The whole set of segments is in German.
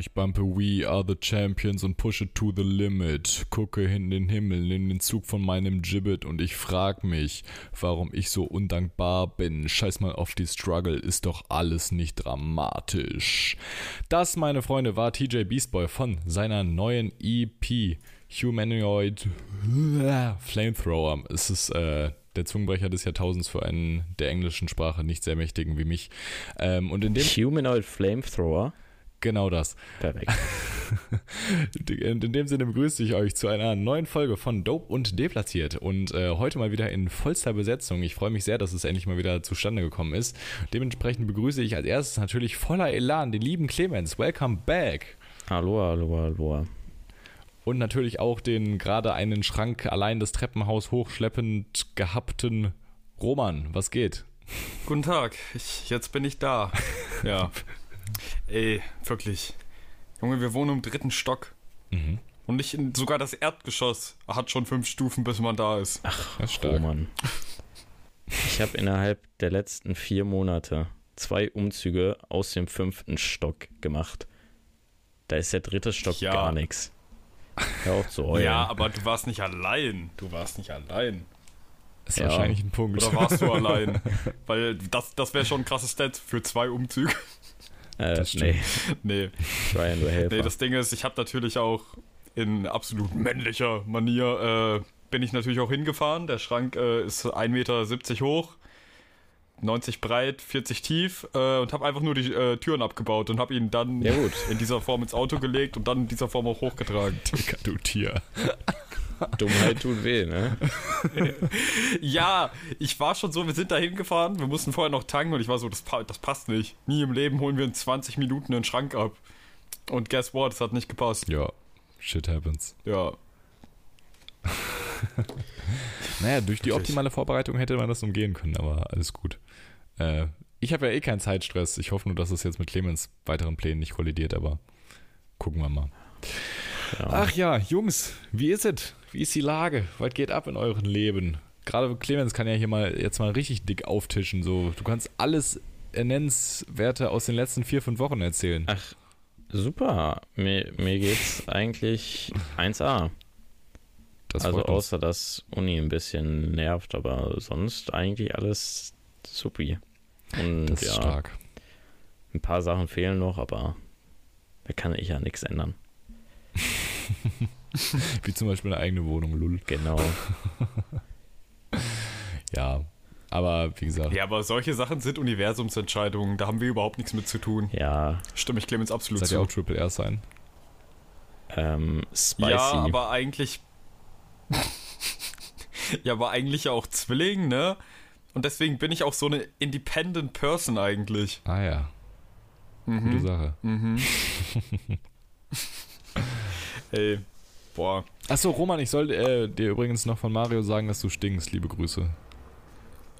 Ich bumpe We Are the Champions und pushe to the limit. Gucke in den Himmel, in den Zug von meinem Gibbet und ich frag mich, warum ich so undankbar bin. Scheiß mal auf die Struggle, ist doch alles nicht dramatisch. Das, meine Freunde, war TJ Beastboy von seiner neuen EP Humanoid Flamethrower. Es ist äh, der Zungenbrecher des Jahrtausends für einen der englischen Sprache nicht sehr mächtigen wie mich. Ähm, und in dem Humanoid Flamethrower. Genau das. Perfekt. Und in dem Sinne begrüße ich euch zu einer neuen Folge von Dope und Deplatziert. Und äh, heute mal wieder in vollster Besetzung. Ich freue mich sehr, dass es endlich mal wieder zustande gekommen ist. Dementsprechend begrüße ich als erstes natürlich voller Elan den lieben Clemens. Welcome back. Hallo, hallo, hallo. Und natürlich auch den gerade einen Schrank allein das Treppenhaus hochschleppend gehabten Roman. Was geht? Guten Tag, ich, jetzt bin ich da. Ja. Ey, wirklich. Junge, wir wohnen im dritten Stock. Mhm. Und nicht in, sogar das Erdgeschoss hat schon fünf Stufen, bis man da ist. Ach, Das ist stark. Roman. Ich habe innerhalb der letzten vier Monate zwei Umzüge aus dem fünften Stock gemacht. Da ist der dritte Stock Ja. gar nichts. Hör auf zu heulen. Ja, aber du warst nicht allein. Du warst nicht allein. Ist Ja. wahrscheinlich ein Punkt. Oder warst du allein? Weil das, das wäre schon ein krasses Stat für zwei Umzüge. Äh, das nee, Nee, ich war ja nur Helfer. nee, das Ding ist, ich habe natürlich auch in absolut männlicher Manier, äh, bin ich natürlich auch hingefahren. Der Schrank äh, ist 1,70 Meter hoch. 90 breit, 40 tief äh, und habe einfach nur die äh, Türen abgebaut und habe ihn dann Ja, in dieser Form ins Auto gelegt und dann in dieser Form auch hochgetragen. Digga, du Tier. Dummheit tut weh, ne? Ja, ich war schon so, wir sind da hingefahren, wir mussten vorher noch tanken und ich war so, das, das passt nicht. Nie im Leben holen wir in 20 Minuten einen Schrank ab. Und guess what, es hat nicht gepasst. Ja, shit happens. Ja, Naja, durch die optimale Vorbereitung hätte man das umgehen können, aber alles gut. Äh, ich habe ja eh keinen Zeitstress. Ich hoffe nur, dass es jetzt mit Clemens weiteren Plänen nicht kollidiert, aber gucken wir mal. Ja. Ach ja, Jungs, wie ist es? Wie ist die Lage? Was geht ab in euren Leben? Gerade Clemens kann ja hier mal jetzt mal richtig dick auftischen. So, du kannst alles Nennenswerte aus den letzten vier, fünf Wochen erzählen. Ach, super. Mir, mir geht's eigentlich 1A. Das also außer dass Uni ein bisschen nervt, aber sonst eigentlich alles supi. Und Das ist ja, stark. ein paar Sachen fehlen noch, aber da kann ich ja nichts ändern. Wie zum Beispiel eine eigene Wohnung, lull. Genau. Ja, aber wie gesagt, ja, aber solche Sachen sind Universumsentscheidungen, da haben wir überhaupt nichts mit zu tun. Ja, Stimme ich Clemens absolut seid ihr zu. auch Triple R sein? ähm, spicy. Ja, aber eigentlich. ja, aber eigentlich ja auch Zwilling, ne? Und deswegen bin ich auch so eine Independent Person eigentlich. Ah ja, gute Mhm. Sache. Mhm. Ey, boah. Achso, Roman, ich soll äh, dir übrigens noch von Mario sagen, dass du stinkst. Liebe Grüße.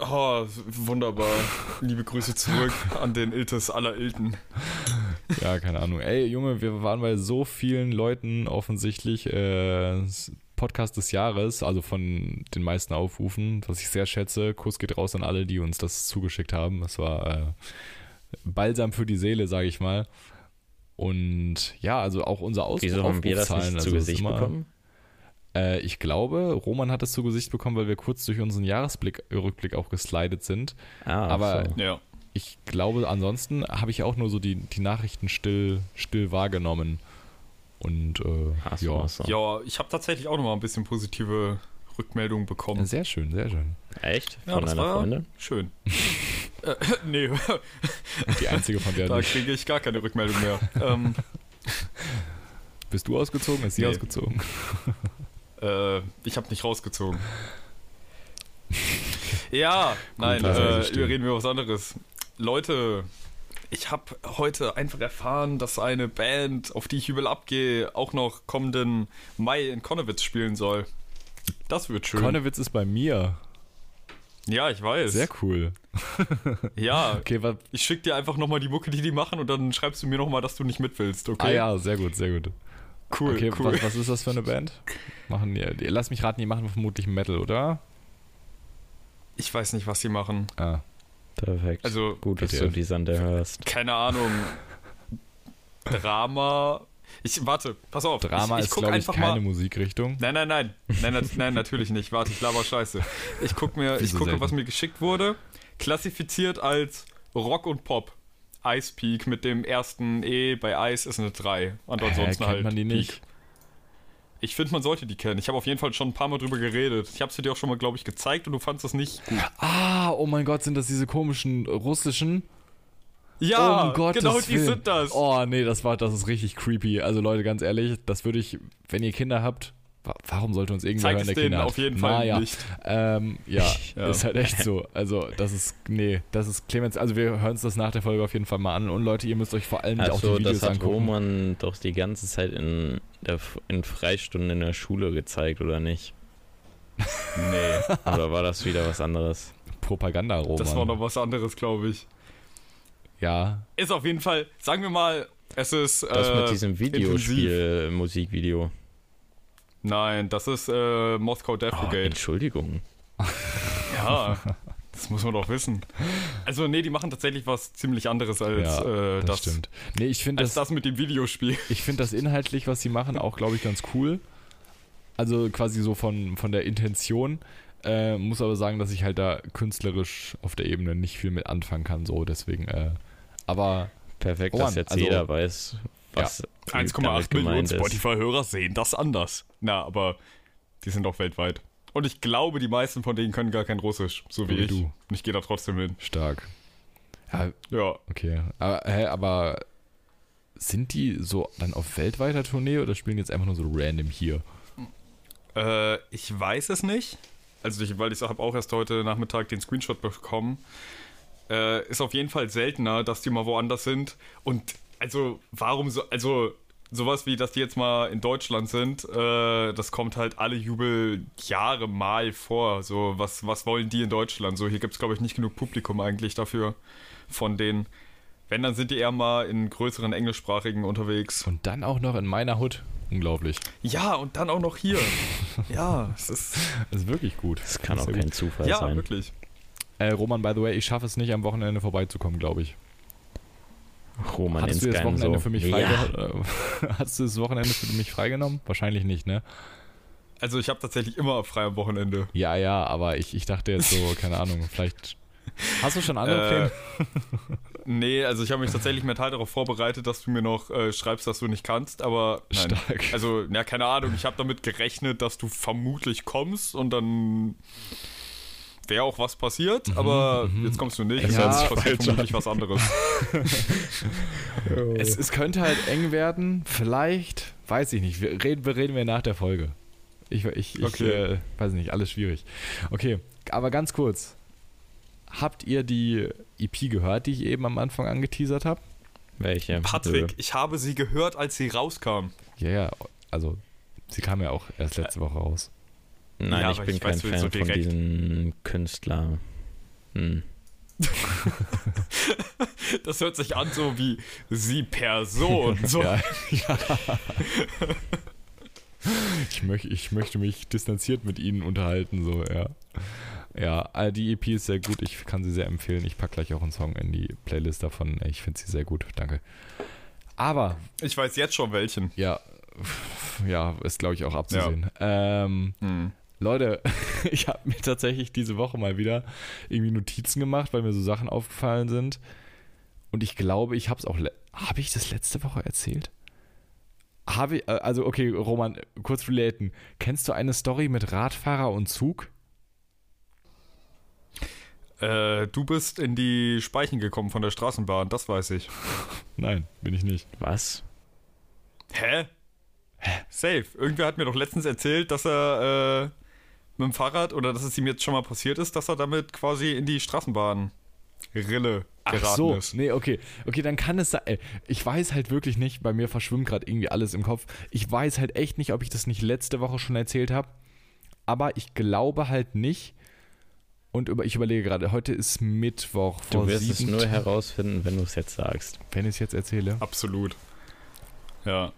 Oh, wunderbar. Liebe Grüße zurück an den Iltes aller Ilten. Ja, keine Ahnung. Ey, Junge, wir waren bei so vielen Leuten offensichtlich äh, Podcast des Jahres, also von den meisten Aufrufen, was ich sehr schätze. Kuss geht raus an alle, die uns das zugeschickt haben. Das war äh, Balsam für die Seele, sage ich mal. Und ja, also auch unser Aus Wieso haben wir das nicht also zu Gesicht immer- bekommen? Äh, ich glaube, Roman hat es zu Gesicht bekommen, weil wir kurz durch unseren Jahresblick, Rückblick auch geslidet sind. Ah, aber- so. Ja. Ich glaube, ansonsten habe ich auch nur so die, die Nachrichten still, still wahrgenommen. Und äh, Ach so, ja, ach so. Ja, ich habe tatsächlich auch noch mal ein bisschen positive Rückmeldungen bekommen. sehr schön, sehr schön. Echt? Ja, Von das deiner war Freundin? schön. äh, nee, die einzige, von der da kriege ich gar keine Rückmeldung mehr. ähm, bist du ausgezogen, ist sie Nee. ausgezogen. Äh, ich habe nicht rausgezogen. ja, nein, also äh, wir reden über was anderes. Leute, ich habe heute einfach erfahren, dass eine Band, auf die ich übel abgehe, auch noch kommenden Mai in Konnewitz spielen soll. Das wird schön. Konnewitz ist bei mir. ja, ich weiß. Sehr cool. Ja, Okay, ich schick dir einfach nochmal die Mucke, die die machen und dann schreibst du mir nochmal, dass du nicht mit willst, okay? ah ja, sehr gut, sehr gut. cool, okay, cool. Was, was ist das für eine Band? Machen die, die- lass mich raten, die machen vermutlich Metal, oder? Ich weiß nicht, was sie machen. Ah, Perfekt. Also, Gut, dass du die Sande hörst. keine Ahnung. Drama. Ich, warte, pass auf. Drama ich, ich ist, glaube ich, einfach keine mal. Musikrichtung. Nein, nein, nein. Nein, nat- nein, natürlich nicht. Warte, ich laber Scheiße. Ich guck mir, ich gucke, selten? was mir geschickt wurde. Klassifiziert als Rock und Pop. Ice Peak mit dem ersten E bei Ice ist eine 3. Und ansonsten kennt halt. man die Peak. nicht? Ich finde, man sollte die kennen. Ich habe auf jeden Fall schon ein paar Mal drüber geredet. Ich habe sie dir auch schon mal, glaube ich, gezeigt und du fandest das nicht gut. Ah, oh mein Gott, sind das diese komischen russischen? Ja, um Gottes genau die Willen. sind das. Oh nee, das war, das ist richtig creepy. Also Leute, ganz ehrlich, das würde ich, wenn ihr Kinder habt, wa- warum sollte uns irgendwer Zeig hören, es der denen Kinder hat? auf jeden Fall naja, nicht. Ähm, ja, Ja. ist halt echt so. Also das ist, nee, das ist Clemens, also wir hören uns das nach der Folge auf jeden Fall mal an. Und Leute, ihr müsst euch vor allem auch die Also, Videos das hat angucken. Roman doch die ganze Zeit in, der, in Freistunden in der Schule gezeigt, oder nicht? Nee, Oder war das wieder was anderes? Propaganda-Roman. das war noch was anderes, glaube ich. Ja, Ist auf jeden Fall, sagen wir mal, es ist. Das äh, mit diesem. Videospiel, Musikvideo. Nein, das ist äh, Moskau Death Oh, Brigade. Entschuldigung. ja, das muss man doch wissen. Also, nee, die machen tatsächlich was ziemlich anderes als ja äh, das, das, stimmt. Nee, ich finde das, das mit dem Videospiel. ich finde das inhaltlich, was sie machen, auch, glaube ich, ganz cool. Also quasi so von, von der Intention. Äh, muss aber sagen, dass ich halt da künstlerisch auf der Ebene nicht viel mit anfangen kann, so deswegen. Äh, aber Perfekt, Roman, dass jetzt also- jeder weiß, was damit 1,8 Millionen. Spotify-Hörer sehen das anders. Na, aber die sind auch weltweit. Und ich glaube, die meisten von denen können gar kein Russisch, so wie Wie ich. du. Und ich gehe da trotzdem hin. stark. Ja, Ja. okay. Aber, hä, aber sind die so dann auf weltweiter Tournee oder spielen die jetzt einfach nur so random hier? Äh, ich weiß es nicht. Also, ich, weil ich habe auch erst heute Nachmittag den Screenshot bekommen. Äh, ist auf jeden Fall seltener, dass die mal woanders sind. Und also, warum so, also sowas wie, dass die jetzt mal in Deutschland sind, äh, das kommt halt alle Jubeljahre mal vor. So, was, was wollen die in Deutschland? So, hier gibt es, glaube ich, nicht genug Publikum eigentlich dafür von denen. Wenn, dann sind die eher mal in größeren englischsprachigen unterwegs. Und dann auch noch in meiner Hut. Unglaublich. Ja, und dann auch noch hier. ja, es ist. Das ist wirklich gut. Das kann ist auch kein gut. Zufall Ja, sein. wirklich. Äh, Roman, by the way, ich schaffe es nicht, am Wochenende vorbeizukommen, glaube ich. Roman Hattest du das Wochenende so. für mich ja. freige äh, Hattest du das Wochenende für mich freigenommen? Wahrscheinlich nicht, ne? Also ich habe tatsächlich immer frei am Wochenende. Ja, ja, aber ich, ich dachte jetzt so, keine Ahnung, vielleicht. Hast du schon andere Pläne? Äh, nee, also ich habe mich tatsächlich mental darauf vorbereitet, dass du mir noch äh, schreibst, dass du nicht kannst, aber nein. Stark. Also, ja, keine Ahnung, ich habe damit gerechnet, dass du vermutlich kommst und dann wäre auch was passiert, aber jetzt kommst du nicht, Es ja, passiert vermutlich was anderes. Es, es könnte halt eng werden, vielleicht, weiß ich nicht. Wir reden, wir reden wir nach der Folge. Ich, ich, ich Okay. äh, weiß nicht, alles schwierig. Okay, aber ganz kurz. Habt ihr die EP gehört, die ich eben am Anfang angeteasert habe? Welche? Patrick, ich habe sie gehört, als sie rauskam. Ja, ja, also sie kam ja auch erst letzte Woche raus. Nein, Ja, ich bin ich kein weiß, Fan so von diesem Künstler. Hm. Das hört sich an so wie sie Person. So. Ja, ja. Ich, möch, ich möchte mich distanziert mit ihnen unterhalten, so, ja. Ja, äh, die EP ist sehr gut, ich kann sie sehr empfehlen. Ich packe gleich auch einen Song in die Playlist davon. Ich finde sie sehr gut, danke. Aber, Ich weiß jetzt schon welchen. ja, ja, ist glaube ich auch abzusehen. Ähm, Hm. Leute, ich habe mir tatsächlich diese Woche mal wieder irgendwie Notizen gemacht, weil mir so Sachen aufgefallen sind. Und ich glaube, ich habe es auch. Habe ich das letzte Woche erzählt? Habe ich, äh, also okay, Roman, kurz relaten. Kennst du eine Story mit Radfahrer und Zug? Äh, du bist in die Speichen gekommen von der Straßenbahn, das weiß ich. Nein, bin ich nicht. Was? Hä? Hä? Safe. Irgendwer hat mir doch letztens erzählt, dass er äh, mit dem Fahrrad oder dass es ihm jetzt schon mal passiert ist, dass er damit quasi in die Straßenbahn Rille geraten Ach so, ist. nee, okay. Okay, dann kann es sein. Ich weiß halt wirklich nicht, bei mir verschwimmt gerade irgendwie alles im Kopf. Ich weiß halt echt nicht, ob ich das nicht letzte Woche schon erzählt habe. Aber ich glaube halt nicht. Und über, ich überlege gerade, heute ist Mittwoch Du vor wirst es sieben nur Tagen, herausfinden, wenn du es jetzt sagst. wenn ich es jetzt erzähle. Absolut. Ja.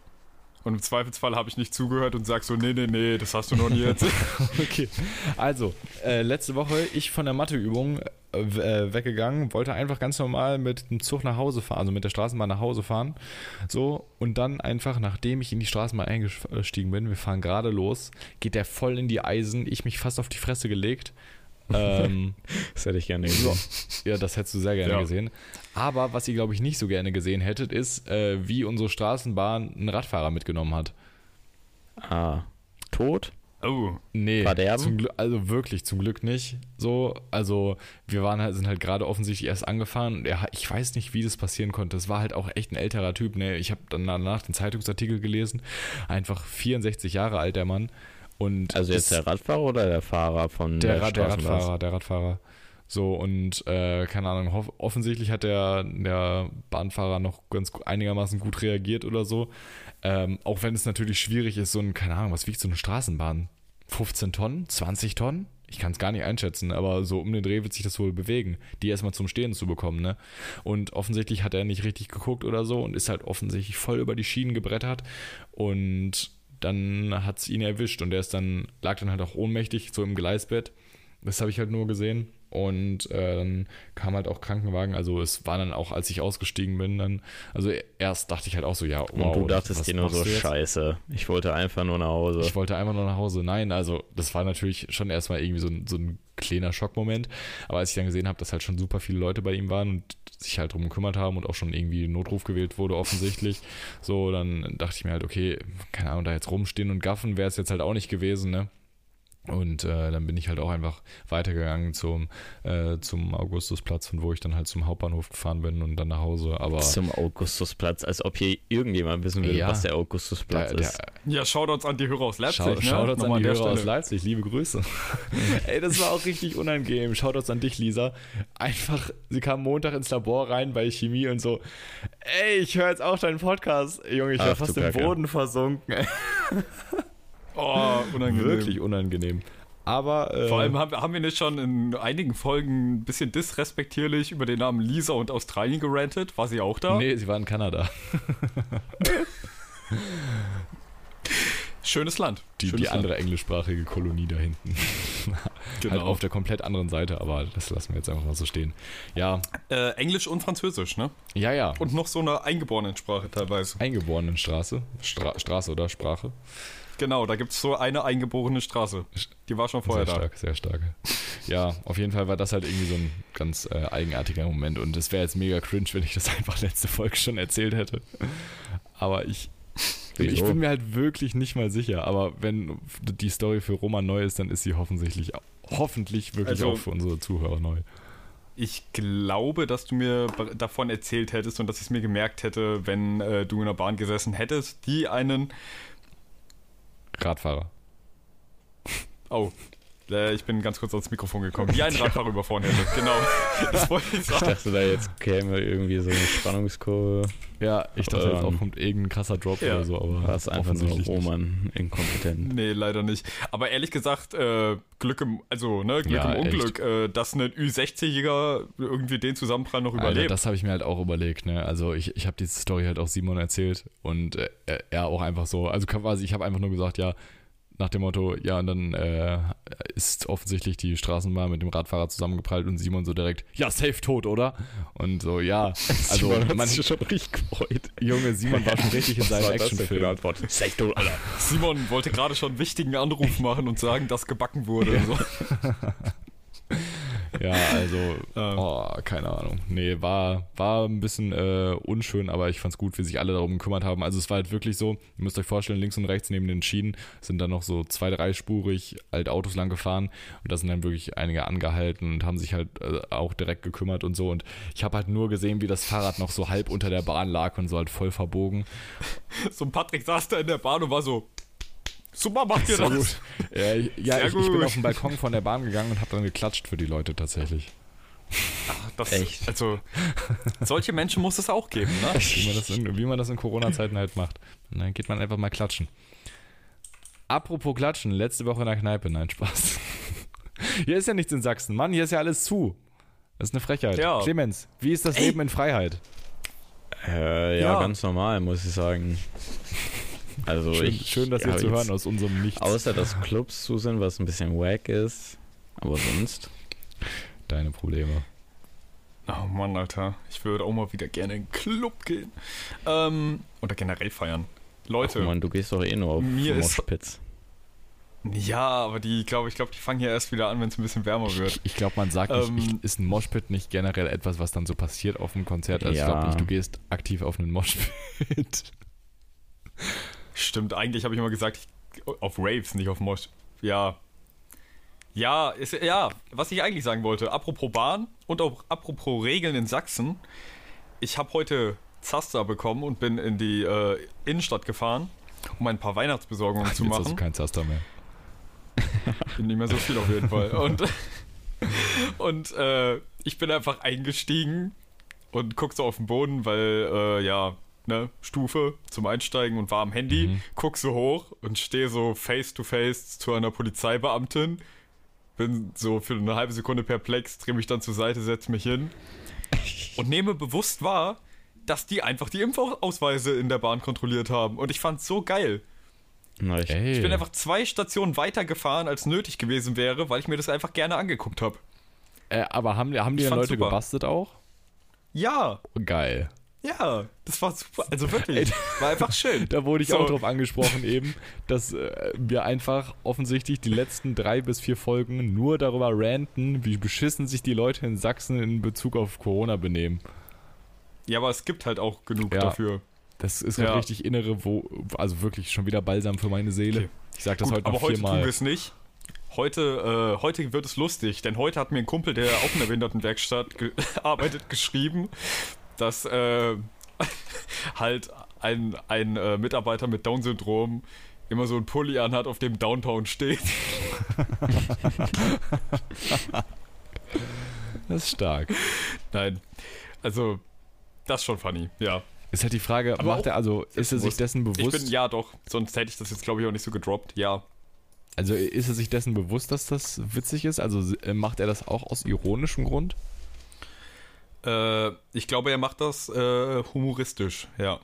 Und im Zweifelsfall habe ich nicht zugehört und sag so, nee, nee, nee, das hast du noch nie erzählt. Okay, also, äh, letzte Woche, ich von der Matheübung äh, äh, weggegangen, wollte einfach ganz normal mit dem Zug nach Hause fahren, also mit der Straßenbahn nach Hause fahren. So, und dann einfach, nachdem ich in die Straßenbahn eingestiegen bin, wir fahren gerade los, geht der voll in die Eisen, ich mich fast auf die Fresse gelegt. Ähm, Das hätte ich gerne gesehen. ja, das hättest du sehr gerne Ja. gesehen. Aber was ihr, glaube ich, nicht so gerne gesehen hättet, ist, äh, wie unsere Straßenbahn einen Radfahrer mitgenommen hat. Ah. Tot? Oh. Nee, Verderben? zum Glück, also wirklich zum Glück nicht. So, also wir waren halt, sind halt gerade offensichtlich erst angefahren und er, hat- ich weiß nicht, wie das passieren konnte. Es war halt auch echt ein älterer Typ. Ne? Ich habe dann danach den Zeitungsartikel gelesen. Einfach 64 Jahre alt der Mann. Und Also jetzt ist- der Radfahrer oder der Fahrer von der, der, der? Radfahrer, der Radfahrer. So, und äh, keine Ahnung, offensichtlich hat der, der Bahnfahrer noch ganz einigermaßen gut reagiert oder so. Ähm, auch wenn es natürlich schwierig ist, so ein, keine Ahnung, was wiegt so eine Straßenbahn? 15 Tonnen? 20 Tonnen? Ich kann es gar nicht einschätzen, aber so um den Dreh wird sich das wohl bewegen, die erstmal zum Stehen zu bekommen, ne? Und offensichtlich hat er nicht richtig geguckt oder so und ist halt offensichtlich voll über die Schienen gebrettert und dann hat es ihn erwischt und er ist dann, lag dann halt auch ohnmächtig, so im Gleisbett. Das habe ich halt nur gesehen. Und äh, dann kam halt auch Krankenwagen. Also es war dann auch, als ich ausgestiegen bin, dann, also erst dachte ich halt auch so, ja, wow. Und du dachtest dir nur so, scheiße, ich wollte einfach nur nach Hause. Ich wollte einfach nur nach Hause. Nein, also das war natürlich schon erstmal irgendwie so ein, so ein kleiner Schockmoment. Aber als ich dann gesehen habe, dass halt schon super viele Leute bei ihm waren und sich halt drum gekümmert haben und auch schon irgendwie Notruf gewählt wurde, offensichtlich, so, dann dachte ich mir halt, okay, keine Ahnung, da jetzt rumstehen und gaffen wäre es jetzt halt auch nicht gewesen, ne? Und äh, dann bin ich halt auch einfach weitergegangen zum, äh, zum Augustusplatz, von wo ich dann halt zum Hauptbahnhof gefahren bin und dann nach Hause. Aber Zum Augustusplatz, als ob hier irgendjemand wissen will, Ja. was der Augustusplatz der, der, ist. Ja, Shoutouts an die Hörer aus Leipzig, Schau, ne? Shoutouts Nochmal an die Hörer aus Stelle. Leipzig, liebe Grüße. Ey, das war auch richtig unangenehm. Shoutouts an dich, Lisa. Einfach, sie kam Montag ins Labor rein bei Chemie und so, ey, ich höre jetzt auch deinen Podcast. Junge, ich war fast im. Boden versunken. Oh, unangenehm. Wirklich unangenehm. Aber äh, Vor allem haben, haben wir nicht schon in einigen Folgen ein bisschen disrespektierlich über den Namen Lisa und Australien gerantet? War sie auch da? Nee, sie war in Kanada. Schönes Land. Die, Schönes die Land. andere englischsprachige Kolonie da hinten. Genau. Halt auf der komplett anderen Seite, aber das lassen wir jetzt einfach mal so stehen. Ja, Äh, Englisch und Französisch, ne? ja, ja. Und noch so eine Eingeborenen-Sprache teilweise. Eingeborenenstraße. Stra Straße oder Sprache. Genau, da gibt es so eine eingeborene Straße. Die war schon vorher sehr da. stark, sehr stark. Ja, auf jeden Fall war das halt irgendwie so ein ganz äh, eigenartiger Moment und es wäre jetzt mega cringe, wenn ich das einfach letzte Folge schon erzählt hätte. Aber ich, ich bin mir halt wirklich nicht mal sicher. Aber wenn die Story für Roma neu ist, dann ist sie offensichtlich, hoffentlich wirklich Also- auch für unsere Zuhörer neu. Ich glaube, dass du mir davon erzählt hättest und dass ich es mir gemerkt hätte, wenn äh, du in der Bahn gesessen hättest, die einen. Radfahrer. Oh, äh, ich bin ganz kurz ans Mikrofon gekommen. Die einen Radfahrer überfahren hätte. Genau. Das wollte ich Ich sagen. dachte da jetzt käme irgendwie so eine Spannungskurve. Ja, ich dachte jetzt Ähm, auch kommt irgendein krasser Drop ja. oder so, aber War es einfach nur offensichtlich nicht. Roman inkompetent. Nee, leider nicht. Aber ehrlich gesagt, äh, Glück im, also, ne, Glück Ja, im Unglück, äh, dass ein Ü60-Jäger irgendwie den Zusammenprall noch Alter, überlebt. das habe ich mir halt auch überlegt. Ne? Also ich, ich habe diese Story halt auch Simon erzählt und äh, er- er auch einfach so, also quasi, ich habe einfach nur gesagt, ja, nach dem Motto, ja, und dann äh, ist offensichtlich die Straßenbahn mit dem Radfahrer zusammengeprallt und Simon so direkt, ja, safe tot, oder? Und so, ja, also man, schon richtig gefreut. Junge, Simon war schon richtig in seinem Actionfilm. Antwort? Safe tot, Alter. Simon wollte gerade schon einen wichtigen Anruf machen und sagen, dass gebacken wurde. und So. Ja, also, Ähm. oh, keine Ahnung. Nee, war, war ein bisschen äh, unschön, aber ich fand's gut, wie sich alle darum gekümmert haben. Also es war halt wirklich so, ihr müsst euch vorstellen, links und rechts neben den Schienen sind dann noch so zwei, dreispurig alte Autos lang gefahren und da sind dann wirklich einige angehalten und haben sich halt äh, auch direkt gekümmert und so. Und ich habe halt nur gesehen, wie das Fahrrad noch so halb unter der Bahn lag und so halt voll verbogen. so ein Patrick saß da in der Bahn und war so, super, macht ihr Sehr das? gut. Ja, ich, ja Sehr ich, ich bin auf den Balkon von der Bahn gegangen und habe dann geklatscht für die Leute tatsächlich. Das, Echt? Also, solche Menschen muss es auch geben, ne? Wie man das in, wie man das in Corona-Zeiten halt macht. Und dann geht man einfach mal klatschen. Apropos Klatschen, letzte Woche in der Kneipe, nein, Spaß. Hier ist ja nichts in Sachsen, Mann, hier ist ja alles zu. Das ist eine Frechheit. Ja. Clemens, wie ist das Ey. Leben in Freiheit? Äh, ja, Ja. ganz normal, muss ich sagen. Also Schön, ich schön das ja, hier zu hören aus unserem Nichts. Außer dass Clubs zu sind, was ein bisschen wack ist. Aber sonst. deine Probleme. Oh Mann, Alter. Ich würde auch mal wieder gerne in den Club gehen. Ähm, oder generell feiern. Leute. Mann, du gehst doch eh nur auf Mir ist- Moshpits. Ja, aber die, glaube ich, glaube, die fangen ja erst wieder an, wenn es ein bisschen wärmer wird. Ich, ich glaube, man sagt nicht, Ähm, ich, ist ein Moshpit nicht generell etwas, was dann so passiert auf dem Konzert? Also ich Ja. glaube nicht, du gehst aktiv auf einen Moshpit. Stimmt, eigentlich habe ich immer gesagt, ich, auf Raves, nicht auf Mosh. Ja. Ja, ist, ja, was ich eigentlich sagen wollte, apropos Bahn und auch apropos Regeln in Sachsen. Ich habe heute Zaster bekommen und bin in die äh, Innenstadt gefahren, um ein paar Weihnachtsbesorgungen zu Jetzt hast machen. du keinen Zaster mehr. Bin nicht mehr so viel auf jeden Fall. Und, und äh, ich bin einfach eingestiegen und guck so auf den Boden, weil, äh, ja, ne, Stufe zum Einsteigen und war am Handy, Mhm. guck so hoch und stehe so face to face zu einer Polizeibeamtin. Bin so für eine halbe Sekunde perplex, drehe mich dann zur Seite, setze mich hin und nehme bewusst wahr, dass die einfach die Impfausweise in der Bahn kontrolliert haben. Und ich fand's so geil. Na, ich, bin einfach zwei Stationen weiter gefahren, als nötig gewesen wäre, weil ich mir das einfach gerne angeguckt habe. Äh, aber haben, haben die Ich dann Leute super. gebastelt auch? Ja, Geil. Ja, das war super. Also wirklich, war einfach schön. Da wurde ich So. auch drauf angesprochen eben, dass äh, wir einfach offensichtlich die letzten drei bis vier Folgen nur darüber ranten, wie beschissen sich die Leute in Sachsen in Bezug auf Corona benehmen. Ja, aber es gibt halt auch genug Ja. dafür. Das ist Ja. halt richtig innere, wo, also wirklich schon wieder Balsam für meine Seele. Okay. Ich sag das Gut, heute noch aber heute tun viermal. wir es nicht. Heute, äh, heute wird es lustig, denn heute hat mir ein Kumpel, der auch in der Behindertenwerkstatt ge arbeitet, geschrieben, dass äh, halt ein, ein äh, Mitarbeiter mit Down-Syndrom immer so ein Pulli anhat, auf dem Downtown steht. Das ist stark. Nein, also das ist schon funny, ja. Ist halt die Frage, Aber macht er, also ist er sich dessen Ich bewusst, bin, ja doch, sonst hätte ich das jetzt glaube ich auch nicht so gedroppt, ja. also ist er sich dessen bewusst, dass das witzig ist? Also äh, macht er das auch aus ironischem Grund? Äh, ich glaube, er macht das äh, humoristisch, ja.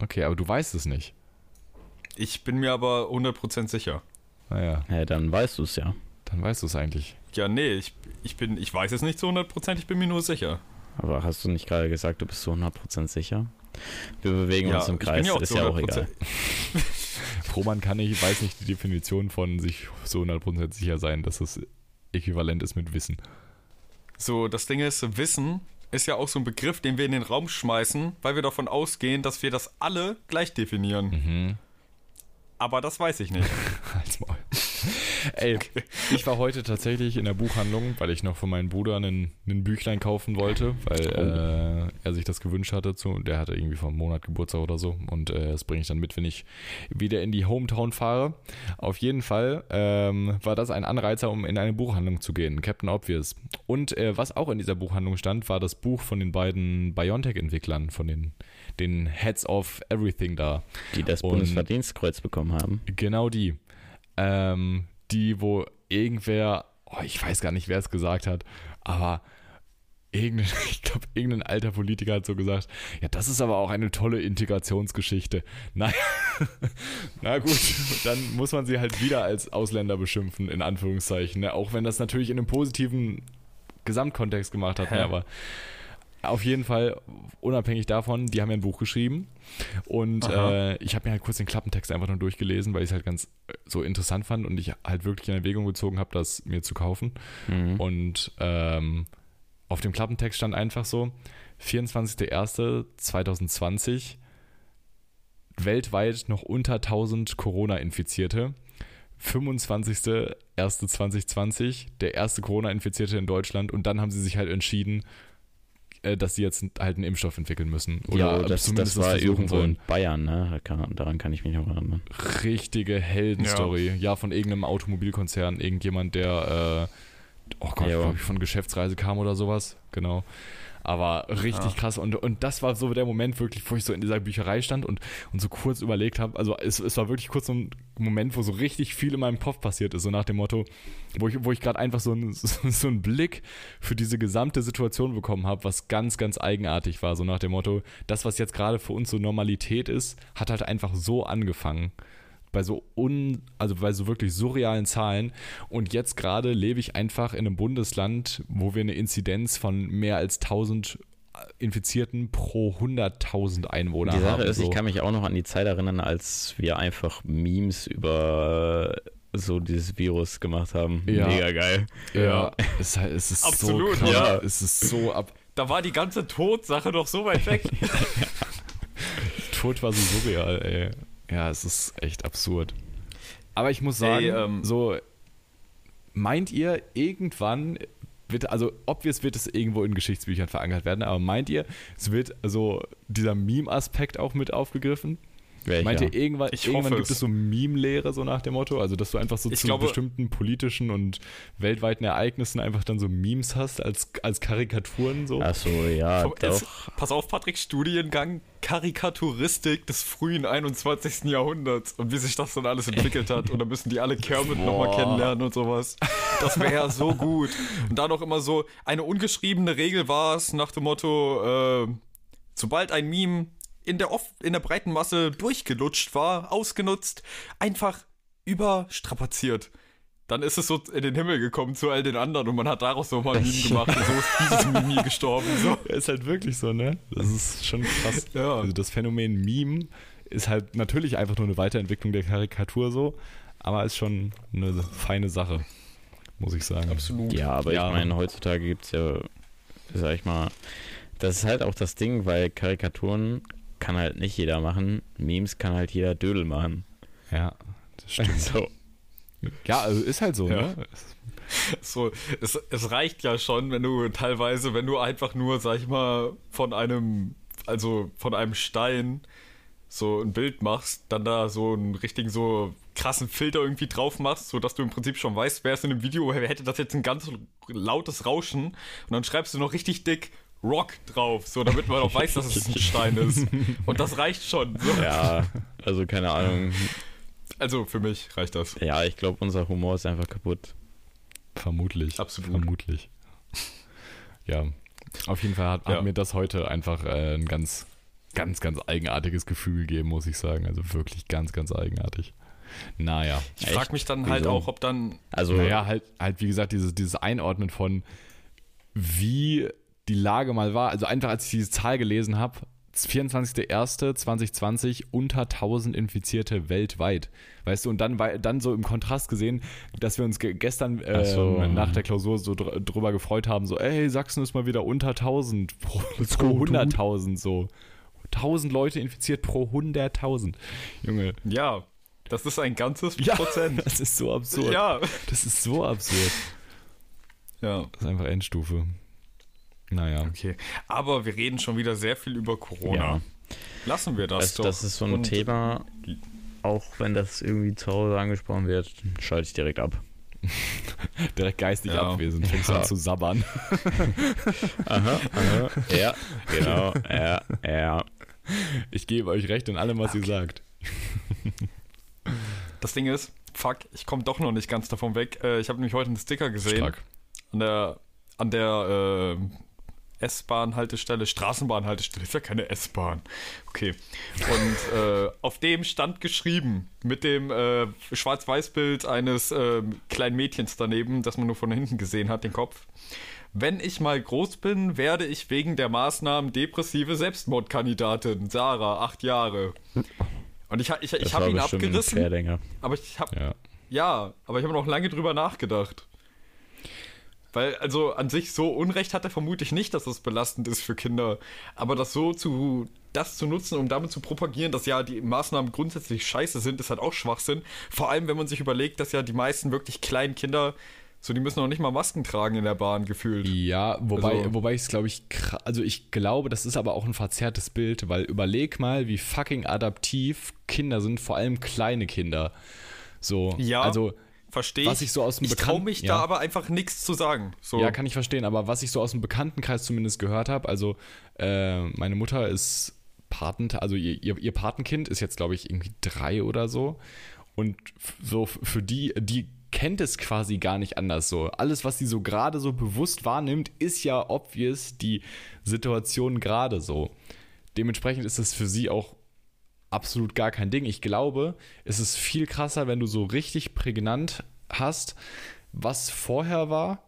Okay, aber du weißt es nicht. Ich bin mir aber 100% sicher. Naja, ja, dann weißt du es ja. dann weißt du es eigentlich. Ja, nee, ich, ich bin, ich weiß es nicht zu 100%, ich bin mir nur sicher. Aber hast du nicht gerade gesagt, du bist zu 100% sicher? Wir bewegen Ja, uns im ich bin Kreis, ja auch ist zu ja auch 100% egal. Roman kann nicht, weiß nicht die Definition von sich so 100% sicher sein, dass es äquivalent ist mit Wissen. So, das Ding ist, Wissen ist ja auch so ein Begriff, den wir in den Raum schmeißen, weil wir davon ausgehen, dass wir das alle gleich definieren. Mhm. Aber das weiß ich nicht. Halt's Maul. Ey, ich war heute tatsächlich in der Buchhandlung, weil ich noch für meinen Bruder einen, einen Büchlein kaufen wollte, weil äh, er sich das gewünscht hatte. Zu, der hatte irgendwie vor einem Monat Geburtstag oder so. Und äh, das bringe ich dann mit, wenn ich wieder in die Hometown fahre. Auf jeden Fall ähm, war das ein Anreizer, um in eine Buchhandlung zu gehen. Captain Obvious. Und äh, was auch in dieser Buchhandlung stand, war das Buch von den beiden Biontech-Entwicklern, von den, den Heads of Everything da. Die das Und- Bundesverdienstkreuz bekommen haben. Genau die. Ähm, die, wo irgendwer, oh, ich weiß gar nicht, wer es gesagt hat, aber irgendein, ich glaube, irgendein alter Politiker hat so gesagt, ja, das ist aber auch eine tolle Integrationsgeschichte. Naja, na gut, dann muss man sie halt wieder als Ausländer beschimpfen, in Anführungszeichen. Ne? Auch wenn das natürlich in einem positiven Gesamtkontext gemacht hat, ne? Aber auf jeden Fall, unabhängig davon, die haben ja ein Buch geschrieben und äh, ich habe mir halt kurz den Klappentext einfach nur durchgelesen, weil ich es halt ganz äh, so interessant fand und ich halt wirklich in Erwägung gezogen habe, das mir zu kaufen. Mhm. Und ähm, auf dem Klappentext stand einfach so: 24.01.2020, weltweit noch unter 1000 Corona-Infizierte. 25.01.2020, der erste Corona-Infizierte in Deutschland. Und dann haben sie sich halt entschieden, dass sie jetzt halt einen Impfstoff entwickeln müssen. ja, das, das zumindest war versuchen irgendwo sollen. in Bayern, ne? Daran kann ich mich noch erinnern. richtige Heldenstory. Ja. von irgendeinem Automobilkonzern, irgendjemand, der, äh, oh Gott, Ja. ich, von Geschäftsreise kam oder sowas. Genau. Aber richtig Ja. krass. Und, und das war so der Moment wirklich, wo ich so in dieser Bücherei stand und, und so kurz überlegt habe. Also es, es war wirklich kurz so ein Moment, wo so richtig viel in meinem Kopf passiert ist. So nach dem Motto, wo ich, wo ich gerade einfach so, ein, so, so einen Blick für diese gesamte Situation bekommen habe, was ganz, ganz eigenartig war. So nach dem Motto, das, was jetzt gerade für uns so Normalität ist, hat halt einfach so angefangen. Bei so un, also bei so wirklich surrealen Zahlen. Und jetzt gerade lebe ich einfach in einem Bundesland, wo wir eine Inzidenz von mehr als 1000 Infizierten pro 100.000 Einwohner Die Sache haben. ist, so. ich kann mich auch noch an die Zeit erinnern, als wir einfach Memes über so dieses Virus gemacht haben. Ja. Mega geil. ja, es, ist halt- es ist Absolut, so krass. ja. Es ist so ab. Da war die ganze Todsache doch so weit weg. Tod war so surreal, ey. Ja, es ist echt absurd. Aber ich muss sagen, Ey, ähm, so, meint ihr, irgendwann wird, also obvious wird es irgendwo in Geschichtsbüchern verankert werden, aber meint ihr, es wird so dieser Meme-Aspekt auch mit aufgegriffen? Welcher? Meint ihr, irgendwann, Ich irgendwann hoffe gibt es. es so Meme-Lehre, so nach dem Motto? Also, dass du einfach so Ich zu glaube- bestimmten politischen und weltweiten Ereignissen einfach dann so Memes hast als, als Karikaturen so? Achso, ja, Vom- es- doch. Pass auf, Patrick, Studiengang Karikaturistik des frühen 21. Jahrhunderts und wie sich das dann alles entwickelt hat. Und dann müssen die alle Kermit nochmal kennenlernen und sowas. Das wäre ja so gut. Und da noch immer so, eine ungeschriebene Regel war es nach dem Motto, äh, sobald ein Meme in der, oft, in der breiten Masse durchgelutscht war, ausgenutzt, einfach überstrapaziert. Dann ist es so in den Himmel gekommen zu all den anderen und man hat daraus so mal ein Meme gemacht und so ist dieses Meme gestorben. So. Ist halt wirklich so, ne? Das ist schon krass. Ja. Also das Phänomen Meme ist halt natürlich einfach nur eine Weiterentwicklung der Karikatur so, aber ist schon eine feine Sache, muss ich sagen. Absolut. Ja, aber Ja. ich meine, heutzutage gibt es ja, sag ich mal, das ist halt auch das Ding, weil Karikaturen kann halt nicht jeder machen. Memes kann halt jeder Dödel machen. Ja, das stimmt. So. ja, also ist halt so, Ja. ne? So, es, es reicht ja schon, wenn du teilweise, wenn du einfach nur, sag ich mal, von einem, also von einem Stein so ein Bild machst, dann da so einen richtigen, so krassen Filter irgendwie drauf machst, sodass du im Prinzip schon weißt, wer ist in dem Video, wer hätte das jetzt ein ganz lautes Rauschen und dann schreibst du noch richtig dick Rock drauf, so damit man auch weiß, dass es ein Stein ist. Und das reicht schon. So. Ja, also keine Ahnung. Also für mich reicht das. Ja, ich glaube, unser Humor ist einfach kaputt. Vermutlich. Absolut. Vermutlich. Ja, auf jeden Fall hat, Ja. hat mir das heute einfach äh, ein ganz, ganz, ganz eigenartiges Gefühl gegeben, muss ich sagen. Also wirklich ganz, ganz eigenartig. Naja. Ich frage mich dann halt Wieso? auch, ob dann Also, Naja, halt, halt wie gesagt, dieses, dieses Einordnen von, wie die Lage mal war. Also einfach, als ich diese Zahl gelesen habe, 24.01.2020 unter 1000 Infizierte weltweit. Weißt du, und dann, dann so im Kontrast gesehen, dass wir uns ge gestern ähm, Ach so. nach der Klausur so dr drüber gefreut haben, so, ey, Sachsen ist mal wieder unter 1000 pro, pro 100.000 so. 1000 Leute infiziert pro 100.000. Junge, Ja, das ist ein ganzes Ja. Prozent. das ist so absurd. Ja. Das ist so absurd. Ja. Das ist einfach Endstufe. Naja. Okay. Aber wir reden schon wieder sehr viel über Corona. ja. Lassen wir das Also, doch. das ist so ein Und- Thema, auch wenn das irgendwie zu Hause angesprochen wird, schalte ich direkt ab. Direkt geistig Ja. abwesend, fängst Ja. an zu sabbern. Aha, aha. Ja, genau. Ja, ja. Ich gebe euch recht in allem, was ihr sagt. Das Ding ist, fuck, ich komme doch noch nicht ganz davon weg. Äh, ich habe nämlich heute einen Sticker gesehen Stark. an der an der äh, S-Bahn-Haltestelle, Straßenbahn-Haltestelle, ist ja keine S-Bahn. Okay. Und äh, auf dem stand geschrieben, mit dem äh, Schwarz-Weiß-Bild eines ähm, kleinen Mädchens daneben, das man nur von hinten gesehen hat, den Kopf. Wenn ich mal groß bin, werde ich wegen der Maßnahmen depressive Selbstmordkandidatin. Sarah, acht Jahre. Und ich, ich, ich habe ihn abgerissen, aber ich habe Ja. ja, aber ich habe noch lange drüber nachgedacht. Weil, also an sich so Unrecht hat er vermutlich nicht, dass es belastend ist für Kinder. Aber das so zu, das zu nutzen, um damit zu propagieren, dass ja die Maßnahmen grundsätzlich scheiße sind, ist halt auch Schwachsinn. Vor allem, wenn man sich überlegt, dass ja die meisten wirklich kleinen Kinder, so die müssen noch nicht mal Masken tragen in der Bahn gefühlt. Ja, wobei, Also- wobei ich es glaube ich, also ich glaube, das ist aber auch ein verzerrtes Bild, weil überleg mal, wie fucking adaptiv Kinder sind, vor allem kleine Kinder. So, Ja, also Verstehe was ich so aus dem Ich traue mich ja. da aber einfach nichts zu sagen. So. Ja, kann ich verstehen, aber was ich so aus dem Bekanntenkreis zumindest gehört habe, also äh, meine Mutter ist Patent, also ihr, ihr, ihr Patenkind ist jetzt, glaube ich, irgendwie drei oder so. Und so für die, die kennt es quasi gar nicht anders so. Alles, was sie so gerade so bewusst wahrnimmt, ist ja obvious die Situation gerade so. Dementsprechend ist es für sie auch absolut gar kein Ding. Ich glaube, es ist viel krasser, wenn du so richtig prägnant hast, was vorher war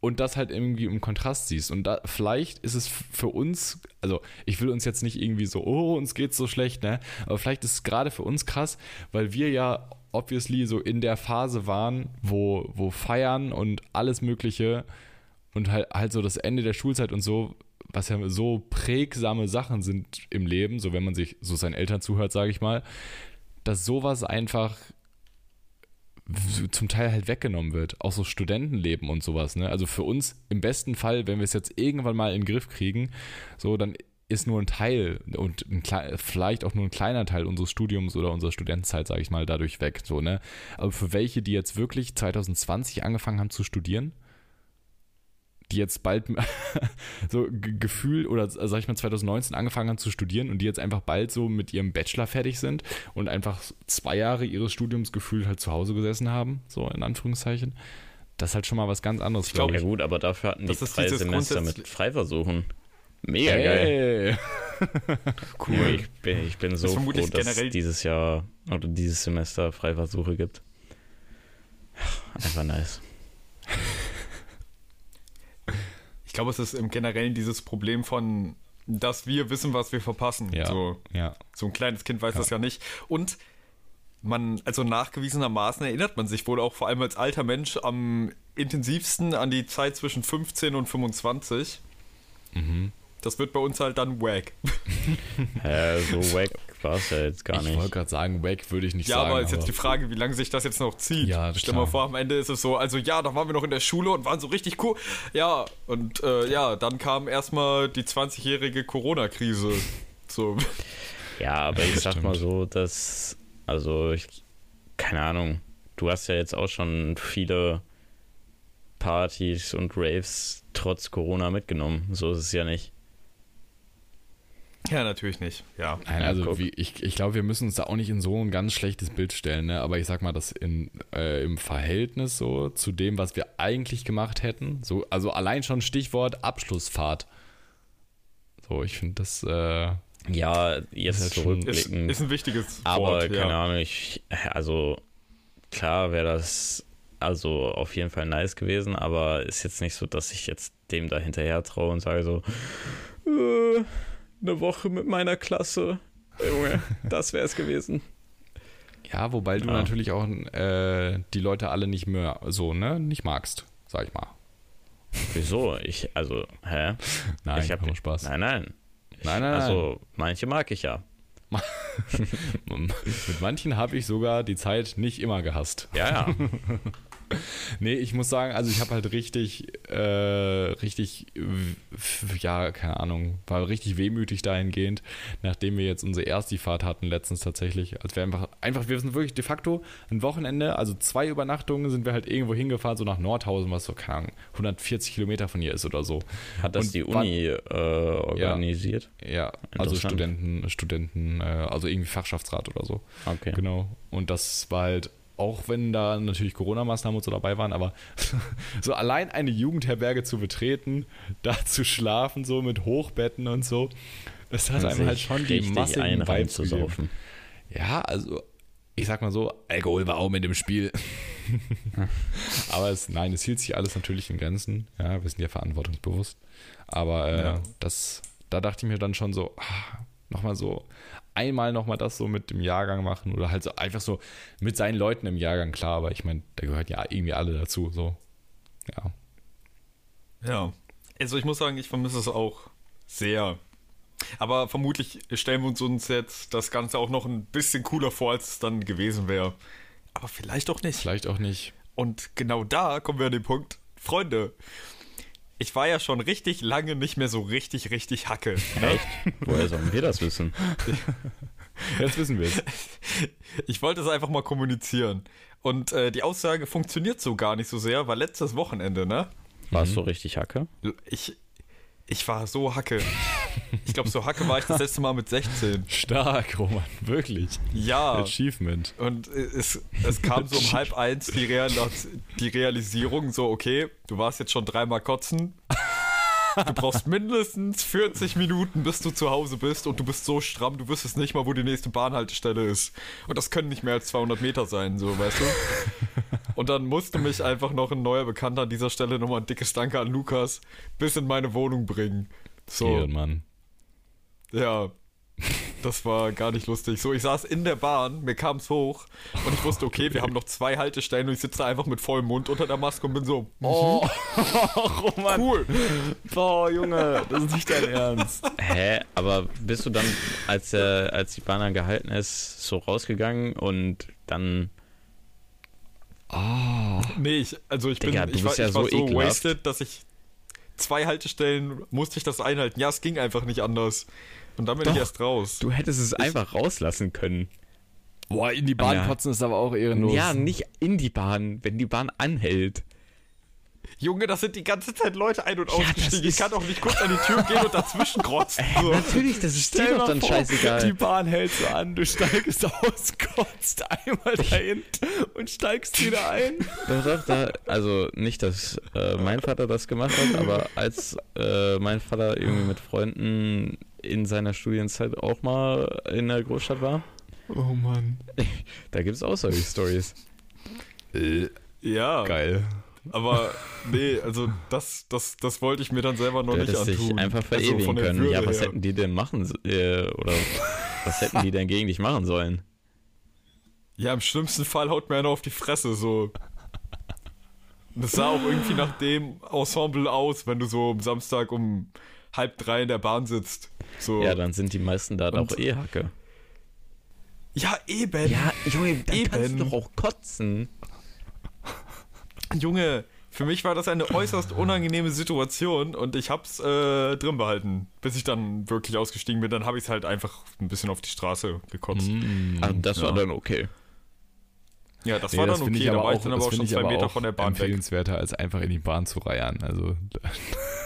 und das halt irgendwie im Kontrast siehst. Und da, vielleicht ist es für uns, also ich will uns jetzt nicht irgendwie so, oh, uns geht's so schlecht, ne? Aber vielleicht ist es gerade für uns krass, weil wir ja obviously so in der Phase waren, wo, wo Feiern und alles Mögliche und halt, halt so das Ende der Schulzeit und so, was ja so prägsame Sachen sind im Leben, so wenn man sich so seinen Eltern zuhört, sage ich mal, dass sowas einfach zum Teil halt weggenommen wird. Auch so Studentenleben und sowas. Ne? Also für uns im besten Fall, wenn wir es jetzt irgendwann mal in den Griff kriegen, so dann ist nur ein Teil und ein, vielleicht auch nur ein kleiner Teil unseres Studiums oder unserer Studentenzeit, sage ich mal, dadurch weg. So, ne? Aber für welche, die jetzt wirklich 2020 angefangen haben zu studieren, die jetzt bald so Gefühl oder sag ich mal 2019 angefangen haben zu studieren und die jetzt einfach bald so mit ihrem Bachelor fertig sind und einfach zwei Jahre ihres Studiums gefühlt halt zu Hause gesessen haben, so in Anführungszeichen. Das ist halt schon mal was ganz anderes. Ich glaube, ja gut, aber dafür hatten die drei Semester mit Freiversuchen. Mega hey. geil. cool. Ich bin, ich bin so froh, dass es dieses Jahr oder dieses Semester Freiversuche gibt. Einfach nice. Ich glaube, es ist im Generellen dieses Problem von, dass wir wissen, was wir verpassen. Ja, so, ja. so ein kleines Kind weiß ja. das ja nicht. Und man, also nachgewiesenermaßen erinnert man sich wohl auch vor allem als alter Mensch am intensivsten an die Zeit zwischen 15 und 25. Mhm. Das wird bei uns halt dann wack. Hä, so wack war es ja jetzt gar ich nicht. Ich wollte gerade sagen, wack würde ich nicht ja, sagen. Ja, aber ist jetzt die Frage, wie lange sich das jetzt noch zieht. Ja, Stell klar. mal vor, am Ende ist es so, also ja, da waren wir noch in der Schule und waren so richtig cool. Ja, und äh, ja, dann kam erstmal die 20-jährige Corona-Krise. So. Ja, aber ich sag mal so, dass, also ich, keine Ahnung, du hast ja jetzt auch schon viele Partys und Raves trotz Corona mitgenommen. So ist es ja nicht. Ja, natürlich nicht. Ja. Nein, also wie, ich, ich glaube, wir müssen uns da auch nicht in so ein ganz schlechtes Bild stellen, ne? aber ich sag mal, das in, äh, im Verhältnis so zu dem, was wir eigentlich gemacht hätten, so, also allein schon Stichwort Abschlussfahrt. So, ich finde das. Äh, ja, jetzt ist, zurückblicken. Ist, ist ein wichtiges aber, Wort. Aber, keine ja. Ahnung, ich, also klar wäre das also auf jeden Fall nice gewesen, aber ist jetzt nicht so, dass ich jetzt dem da hinterher traue und sage so, äh, eine Woche mit meiner Klasse. Junge, das wäre es gewesen. Ja, wobei du ja. natürlich auch äh, die Leute alle nicht mehr so, ne, nicht magst, sag ich mal. Wieso? Ich, also, hä? Nein, ich hab Spaß. Nein, nein. Nein, nein, Also, manche mag ich ja. Mit manchen habe ich sogar die Zeit nicht immer gehasst. Ja, ja. Nee, ich muss sagen, also ich habe halt richtig, äh, richtig, ja, keine Ahnung, war richtig wehmütig dahingehend, nachdem wir jetzt unsere erste Fahrt hatten letztens tatsächlich. Als wir einfach, einfach, wir sind wirklich de facto ein Wochenende, also zwei Übernachtungen sind wir halt irgendwo hingefahren, so nach Nordhausen, was so, keine Ahnung, 140 Kilometer von hier ist oder so. Hat das Und die Uni äh, organisiert? Ja, ja also Studenten, Studenten, äh, also irgendwie Fachschaftsrat oder so. Okay. Genau. Und das war halt auch wenn da natürlich Corona-Maßnahmen und so dabei waren, aber so allein eine Jugendherberge zu betreten, da zu schlafen, so mit Hochbetten und so, das hat einem halt schon die Vibes zu saufen. Ja, also ich sag mal so, Alkohol war auch mit dem Spiel. aber es, nein, es hielt sich alles natürlich in Grenzen. Ja, wir sind ja verantwortungsbewusst. Aber äh, ja. das, da dachte ich mir dann schon so, ah, nochmal so einmal nochmal das so mit dem Jahrgang machen oder halt so einfach so mit seinen Leuten im Jahrgang, klar, aber ich meine, da gehört ja irgendwie alle dazu, so. Ja. Ja. Also ich muss sagen, ich vermisse es auch sehr. Aber vermutlich stellen wir uns uns jetzt das Ganze auch noch ein bisschen cooler vor, als es dann gewesen wäre. Aber vielleicht auch nicht. Vielleicht auch nicht. Und genau da kommen wir an den Punkt, Freunde, ich war ja schon richtig lange nicht mehr so richtig, richtig hacke. Ne? Echt? Woher sollen wir das wissen? Jetzt wissen wir es. Ich wollte es einfach mal kommunizieren. Und äh, die Aussage funktioniert so gar nicht so sehr, weil letztes Wochenende, ne? Warst mhm. du richtig hacke? Ich, ich war so hacke. Ich glaube, so hacke war ich das letzte Mal mit 16. Stark, Roman, wirklich. Ja. Achievement. Und es, es kam so um halb eins die, Real die Realisierung, so, okay, du warst jetzt schon dreimal kotzen. du brauchst mindestens 40 Minuten, bis du zu Hause bist und du bist so stramm, du wüsstest nicht mal, wo die nächste Bahnhaltestelle ist. Und das können nicht mehr als 200 Meter sein, so, weißt du? Und dann musste mich einfach noch ein neuer Bekannter an dieser Stelle nochmal ein dickes Danke an Lukas bis in meine Wohnung bringen. So, Ehrenmann. Ja. Das war gar nicht lustig. So, ich saß in der Bahn, mir kam es hoch und ich wusste, okay, wir haben noch zwei Haltestellen und ich sitze einfach mit vollem Mund unter der Maske und bin so, Oh, Roman. cool. Boah, Junge, das ist nicht dein Ernst. Hä? Aber bist du dann, als, der, als die Bahn dann gehalten ist, so rausgegangen und dann. Oh. Nee, ich, also ich Digga, bin, du ich war, ja ich war so wasted, dass ich zwei Haltestellen musste ich das einhalten. Ja, es ging einfach nicht anders. Und dann bin ich Doch. erst raus. Du hättest es einfach rauslassen können. Boah, in die Bahn Ja. kotzen ist aber auch ehrenlos. Ja, nicht in die Bahn, wenn die Bahn anhält. Junge, das sind die ganze Zeit Leute ein- und Ja, ausgestiegen. Ich kann doch nicht kurz an die Tür gehen und dazwischen krotzen. So. Natürlich, das ist dir doch dann vor, scheißegal. Die Bahn hält so an, du steigst aus, kotzt einmal dahin und steigst wieder ein. Doch, doch, da, also nicht, dass äh, mein Vater das gemacht hat, aber als äh, mein Vater irgendwie mit Freunden in seiner Studienzeit auch mal in der Großstadt war, Oh Mann. da gibt es auch solche Stories. Ja, Geil. aber nee, also das, das, das wollte ich mir dann selber noch nicht antun. einfach Also verewigen der können. Ja, was her. hätten die denn machen, äh, oder was hätten die denn gegen dich machen sollen? Ja, im schlimmsten Fall haut mir einer auf die Fresse, so. Das sah auch irgendwie nach dem Ensemble aus, wenn du so am Samstag um halb drei in der Bahn sitzt. So. Ja, dann sind die meisten da doch eh Hacke. Ja, eben. Ja, Junge, dann Eben. kannst du doch auch kotzen. Junge, für mich war das eine äußerst unangenehme Situation und ich hab's äh, drin behalten, bis ich dann wirklich ausgestiegen bin. Dann habe ich es halt einfach ein bisschen auf die Straße gekotzt. Mhm. Also das war Ja. dann okay. Ja, das Nee, war das dann finde okay, da war ich dann aber das auch schon zwei aber Meter auch von der Bahn weg. empfehlenswerter, als einfach in die Bahn zu reiern. Also,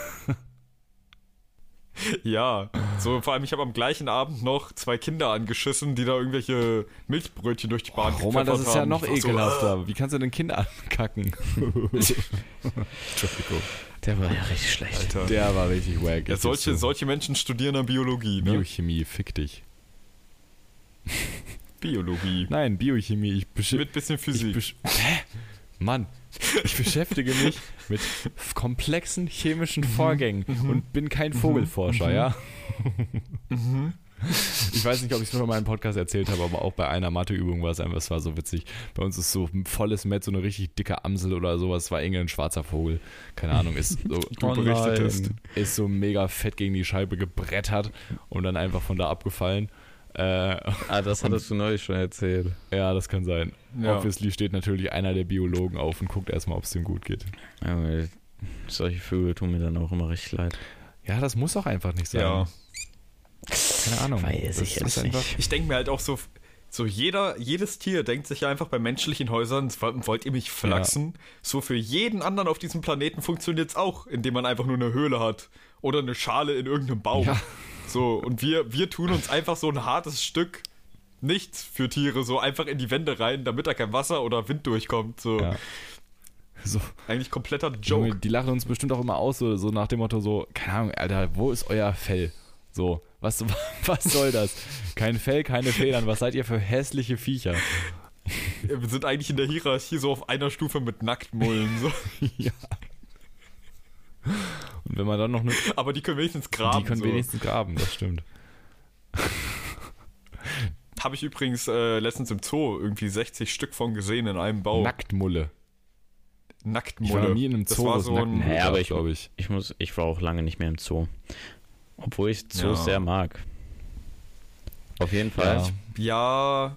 Ja, so vor allem ich habe am gleichen Abend noch zwei Kinder angeschissen, die da irgendwelche Milchbrötchen durch die Bahn Ach, Roman, das ist ja haben. noch Ich war so, ekelhafter. Wie kannst du denn Kinder ankacken? Entschuldigung. Der war ja richtig schlecht. Alter. Der war richtig wack. ja, solche, solche Menschen studieren dann Biologie, ne? Biochemie, fick dich. Biologie. Nein, Biochemie. Ich, Mit bisschen Physik. Hä? Mann, ich beschäftige mich mit komplexen chemischen Vorgängen und bin kein Vogelforscher, ja? Ich weiß nicht, ob ich es mal in meinem Podcast erzählt habe, aber auch bei einer Matheübung war es einfach, es war so witzig. Bei uns ist so ein volles Met, so eine richtig dicke Amsel oder sowas, es war irgendein schwarzer Vogel, keine Ahnung, ist so, Du berichtetest. ist so mega fett gegen die Scheibe gebrettert und dann einfach von da abgefallen. Äh, Ah, das hattest du neulich schon erzählt. ja, das kann sein. Ja. Obviously steht natürlich einer der Biologen auf und guckt erstmal, ob es dem gut geht. Junge, solche Vögel tun mir dann auch immer richtig leid. Ja, das muss auch einfach nicht sein. Ja. Keine Ahnung. Weiß ich jetzt nicht. Ich denke mir halt auch so, so jeder, jedes Tier denkt sich ja einfach bei menschlichen Häusern, wollt ihr mich flachsen? So für jeden anderen auf diesem Planeten funktioniert es auch, indem man einfach nur eine Höhle hat oder eine Schale in irgendeinem Baum. Ja. So, und wir, wir tun uns einfach so ein hartes Stück nichts für Tiere so einfach in die Wände rein, damit da kein Wasser oder Wind durchkommt. So, Ja. So, eigentlich kompletter Joke. die lachen uns bestimmt auch immer aus, so, so nach dem Motto, so, keine Ahnung, Alter, wo ist euer Fell? So, was, was soll das? Kein Fell, keine Federn, was seid ihr für hässliche Viecher? Wir sind eigentlich in der Hierarchie so auf einer Stufe mit Nacktmullen. So. ja. Und wenn man dann noch eine, Aber die können wenigstens graben. die können so. wenigstens graben, das stimmt. Habe ich übrigens äh, letztens im Zoo irgendwie 60 Stück von gesehen in einem Baum. Nacktmulle. Nacktmulle. Ich war nie in einem Das Zoo, war wo es so ein, Naja, aber ich- glaube ich. Ich muss, ich war auch lange nicht mehr im Zoo. Obwohl ich Zoos Ja. sehr mag. Auf jeden Fall. Ja. Ja,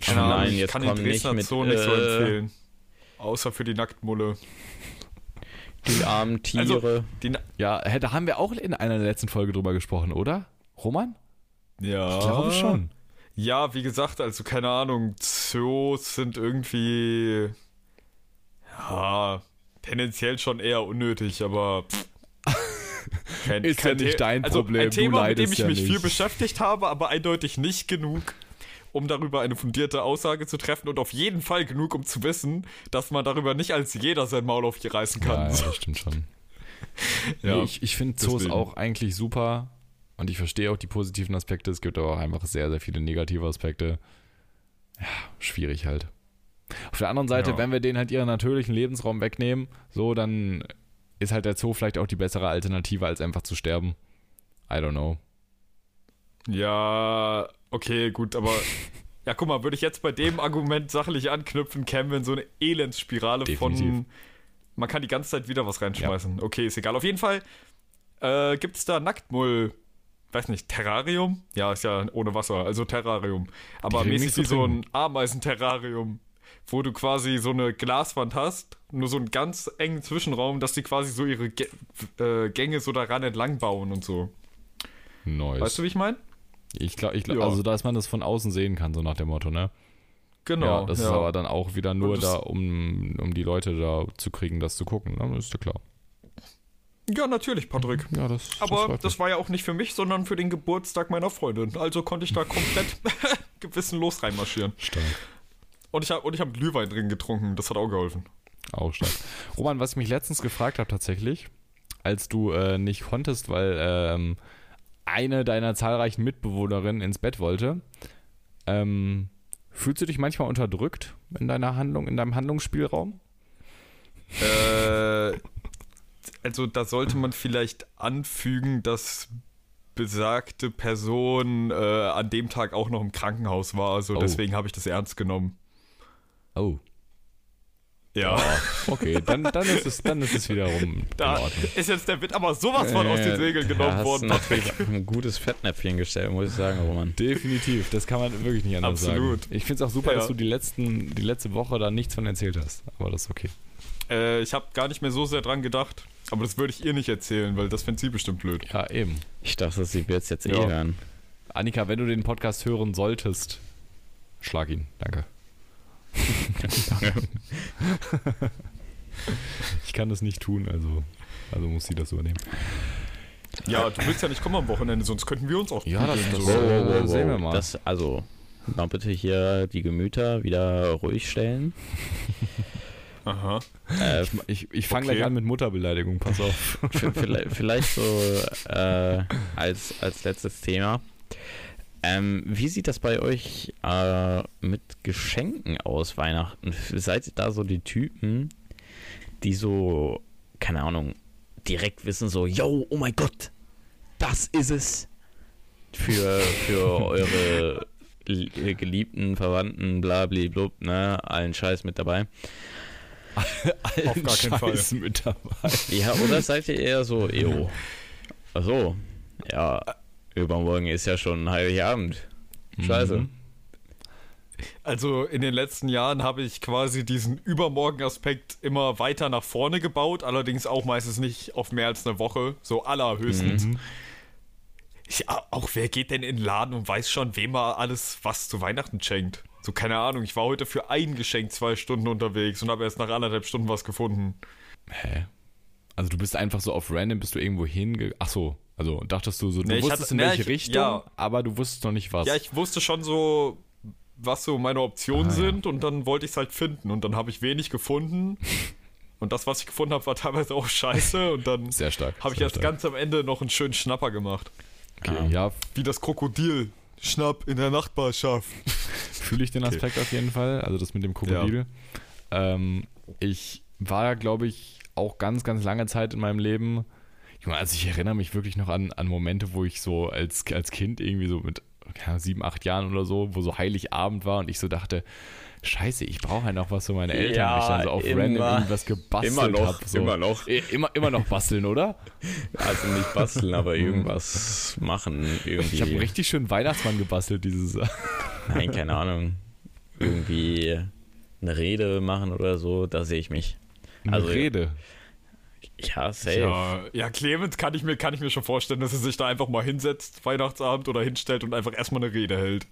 keine Nein, Ahnung, ich jetzt kann den komm nicht Dresdner mit, Zoo nicht so äh, empfehlen. Außer für die Nacktmulle. Die armen Tiere. Also- Die Ja, da haben wir auch in einer der letzten Folge drüber gesprochen, oder? Roman? ja. Ich glaube schon. Ja, wie gesagt, also keine Ahnung, Zoos sind irgendwie ja, tendenziell schon eher unnötig, aber pff, kein, Ist ja nicht dein also Problem, Ein Thema, mit dem ich ja mich viel nicht. beschäftigt habe, aber eindeutig nicht genug, um darüber eine fundierte Aussage zu treffen und auf jeden Fall genug, um zu wissen, dass man darüber nicht als jeder sein Maul auf die reißen kann. Ja, ja, das stimmt schon. Ja, nee, ich ich finde Zoos auch eigentlich super und ich verstehe auch die positiven Aspekte. Es gibt aber auch einfach sehr, sehr viele negative Aspekte. Ja, schwierig halt. Auf der anderen Seite, Ja. wenn wir denen halt ihren natürlichen Lebensraum wegnehmen, so, dann ist halt der Zoo vielleicht auch die bessere Alternative, als einfach zu sterben. I don't know. Ja, okay, gut, aber ja, guck mal, würde ich jetzt bei dem Argument sachlich anknüpfen, kämen wir in so eine Elendsspirale Definitiv. von man kann die ganze Zeit wieder was reinschmeißen. Okay, ist egal. Auf jeden Fall äh, gibt es da Nacktmull, weiß nicht, Terrarium? Ja, ist ja ohne Wasser, also Terrarium. Aber mäßig wie so ein. Ameisenterrarium, wo du quasi so eine Glaswand hast, nur so einen ganz engen Zwischenraum, dass die quasi so ihre Gä äh, Gänge so daran entlang bauen und so. Nice. Weißt du, wie ich meine? ich glaube, ich glaub, Ja. also dass man das von außen sehen kann, so nach dem Motto, ne? Genau. ja, das ist aber dann auch wieder nur da, um, um die Leute da zu kriegen, das zu gucken, ne? Ist ja klar. Ja, natürlich, Patrick. Ja, das, Aber das mich. war ja auch nicht für mich, sondern für den Geburtstag meiner Freundin. Also konnte ich da komplett gewissenlos reinmarschieren. stark. Und ich habe und ich hab Glühwein drin getrunken. Das hat auch geholfen. Auch stark. Roman, was ich mich letztens gefragt habe tatsächlich, als du äh, nicht konntest, weil ähm, eine deiner zahlreichen Mitbewohnerinnen ins Bett wollte, ähm, fühlst du dich manchmal unterdrückt in deiner Handlung, in deinem Handlungsspielraum? Äh, also da sollte man vielleicht anfügen, dass besagte Person äh, an dem Tag auch noch im Krankenhaus war. Also Oh. deswegen habe ich das ernst genommen. Oh. Ja. Okay, dann, dann, ist, es, dann ist es wiederum Da in Ordnung. ist jetzt der Witt aber sowas von aus den Segeln Da genommen hast worden, natürlich ein gutes Fettnäpfchen gestellt, muss ich sagen, Roman. Definitiv, das kann man wirklich nicht anders Absolut. sagen. Ich finde es auch super, Ja. dass du die, letzten, die letzte Woche da nichts von erzählt hast. Aber das ist okay. Äh, ich habe gar nicht mehr so sehr dran gedacht. Aber das würde ich ihr nicht erzählen, weil das fände sie bestimmt blöd. Ja, eben. Ich dachte, sie wird es jetzt eh Ja. hören. Annika, wenn du den Podcast hören solltest, schlag ihn. Danke. ich kann das nicht tun, also, also muss sie das übernehmen. Ja, du willst ja nicht kommen am Wochenende, sonst könnten wir uns auch Ja, das- das- so. Äh, sehen wir mal. Das, also, mal bitte hier die Gemüter wieder ruhig stellen. Aha. Äh, Ich, ich, ich fange Okay. gleich an mit Mutterbeleidigung, pass auf. vielleicht, vielleicht so äh, als, als letztes Thema. Ähm, wie sieht das bei euch äh, mit Geschenken aus Weihnachten? Seid ihr da so die Typen, die so, keine Ahnung, direkt wissen so, yo, oh mein Gott, das ist es für, für eure li- geliebten Verwandten, blablablub, ne, allen Scheiß mit dabei. Auf gar keinen Fall. mit dabei. Ja, oder seid ihr eher so, yo, achso, ja, übermorgen ist ja schon Heiligabend. Scheiße. Mhm. Also in den letzten Jahren habe ich quasi diesen Übermorgen-Aspekt immer weiter nach vorne gebaut, allerdings auch meistens nicht auf mehr als eine Woche, so allerhöchstens. Mhm. Ich, auch wer geht denn in den Laden und weiß schon, wem er alles was zu Weihnachten schenkt? So, keine Ahnung, ich war heute für ein Geschenk zwei Stunden unterwegs und habe erst nach anderthalb Stunden was gefunden. Hä? Also du bist einfach so auf random, bist du irgendwo hinge... Ach so, also dachtest du so, du Nee, ich wusstest hatte- in nee, welche ich- Richtung, ja. aber du wusstest noch nicht was. Ja, ich wusste schon so, was so meine Optionen Ah, ja. sind und dann wollte ich es halt finden und dann habe ich wenig gefunden. Und das, was ich gefunden habe, war teilweise auch scheiße und dann Sehr stark. habe ich erst stark. ganz am Ende noch einen schönen Schnapper gemacht. Okay, ja, Wie das Krokodil. Schnapp in der Nachbarschaft. Fühle ich den Aspekt auf jeden Fall, also das mit dem Krokodil. Ähm, ich war, glaube ich, auch ganz, ganz lange Zeit in meinem Leben, also ich erinnere mich wirklich noch an, an Momente, wo ich so als, als Kind irgendwie so mit ja, sieben, acht Jahren oder so, wo so Heiligabend war und ich so dachte, scheiße, ich brauche ja noch was für meine Eltern, Ja, ich dann so auf immer- random irgendwas gebastelt immer noch, habe. So. immer noch. I- Immer, immer noch basteln, oder? Also nicht basteln, aber irgendwas machen. Irgendwie. Ich habe einen richtig schönen Weihnachtsmann gebastelt dieses Jahr. Nein, keine Ahnung. Irgendwie eine Rede machen oder so, da sehe ich mich. Eine Also- Rede. Ja, safe. Ja, ja, Clemens kann ich, mir, kann ich mir schon vorstellen, dass er sich da einfach mal hinsetzt, Weihnachtsabend oder hinstellt und einfach erstmal eine Rede hält.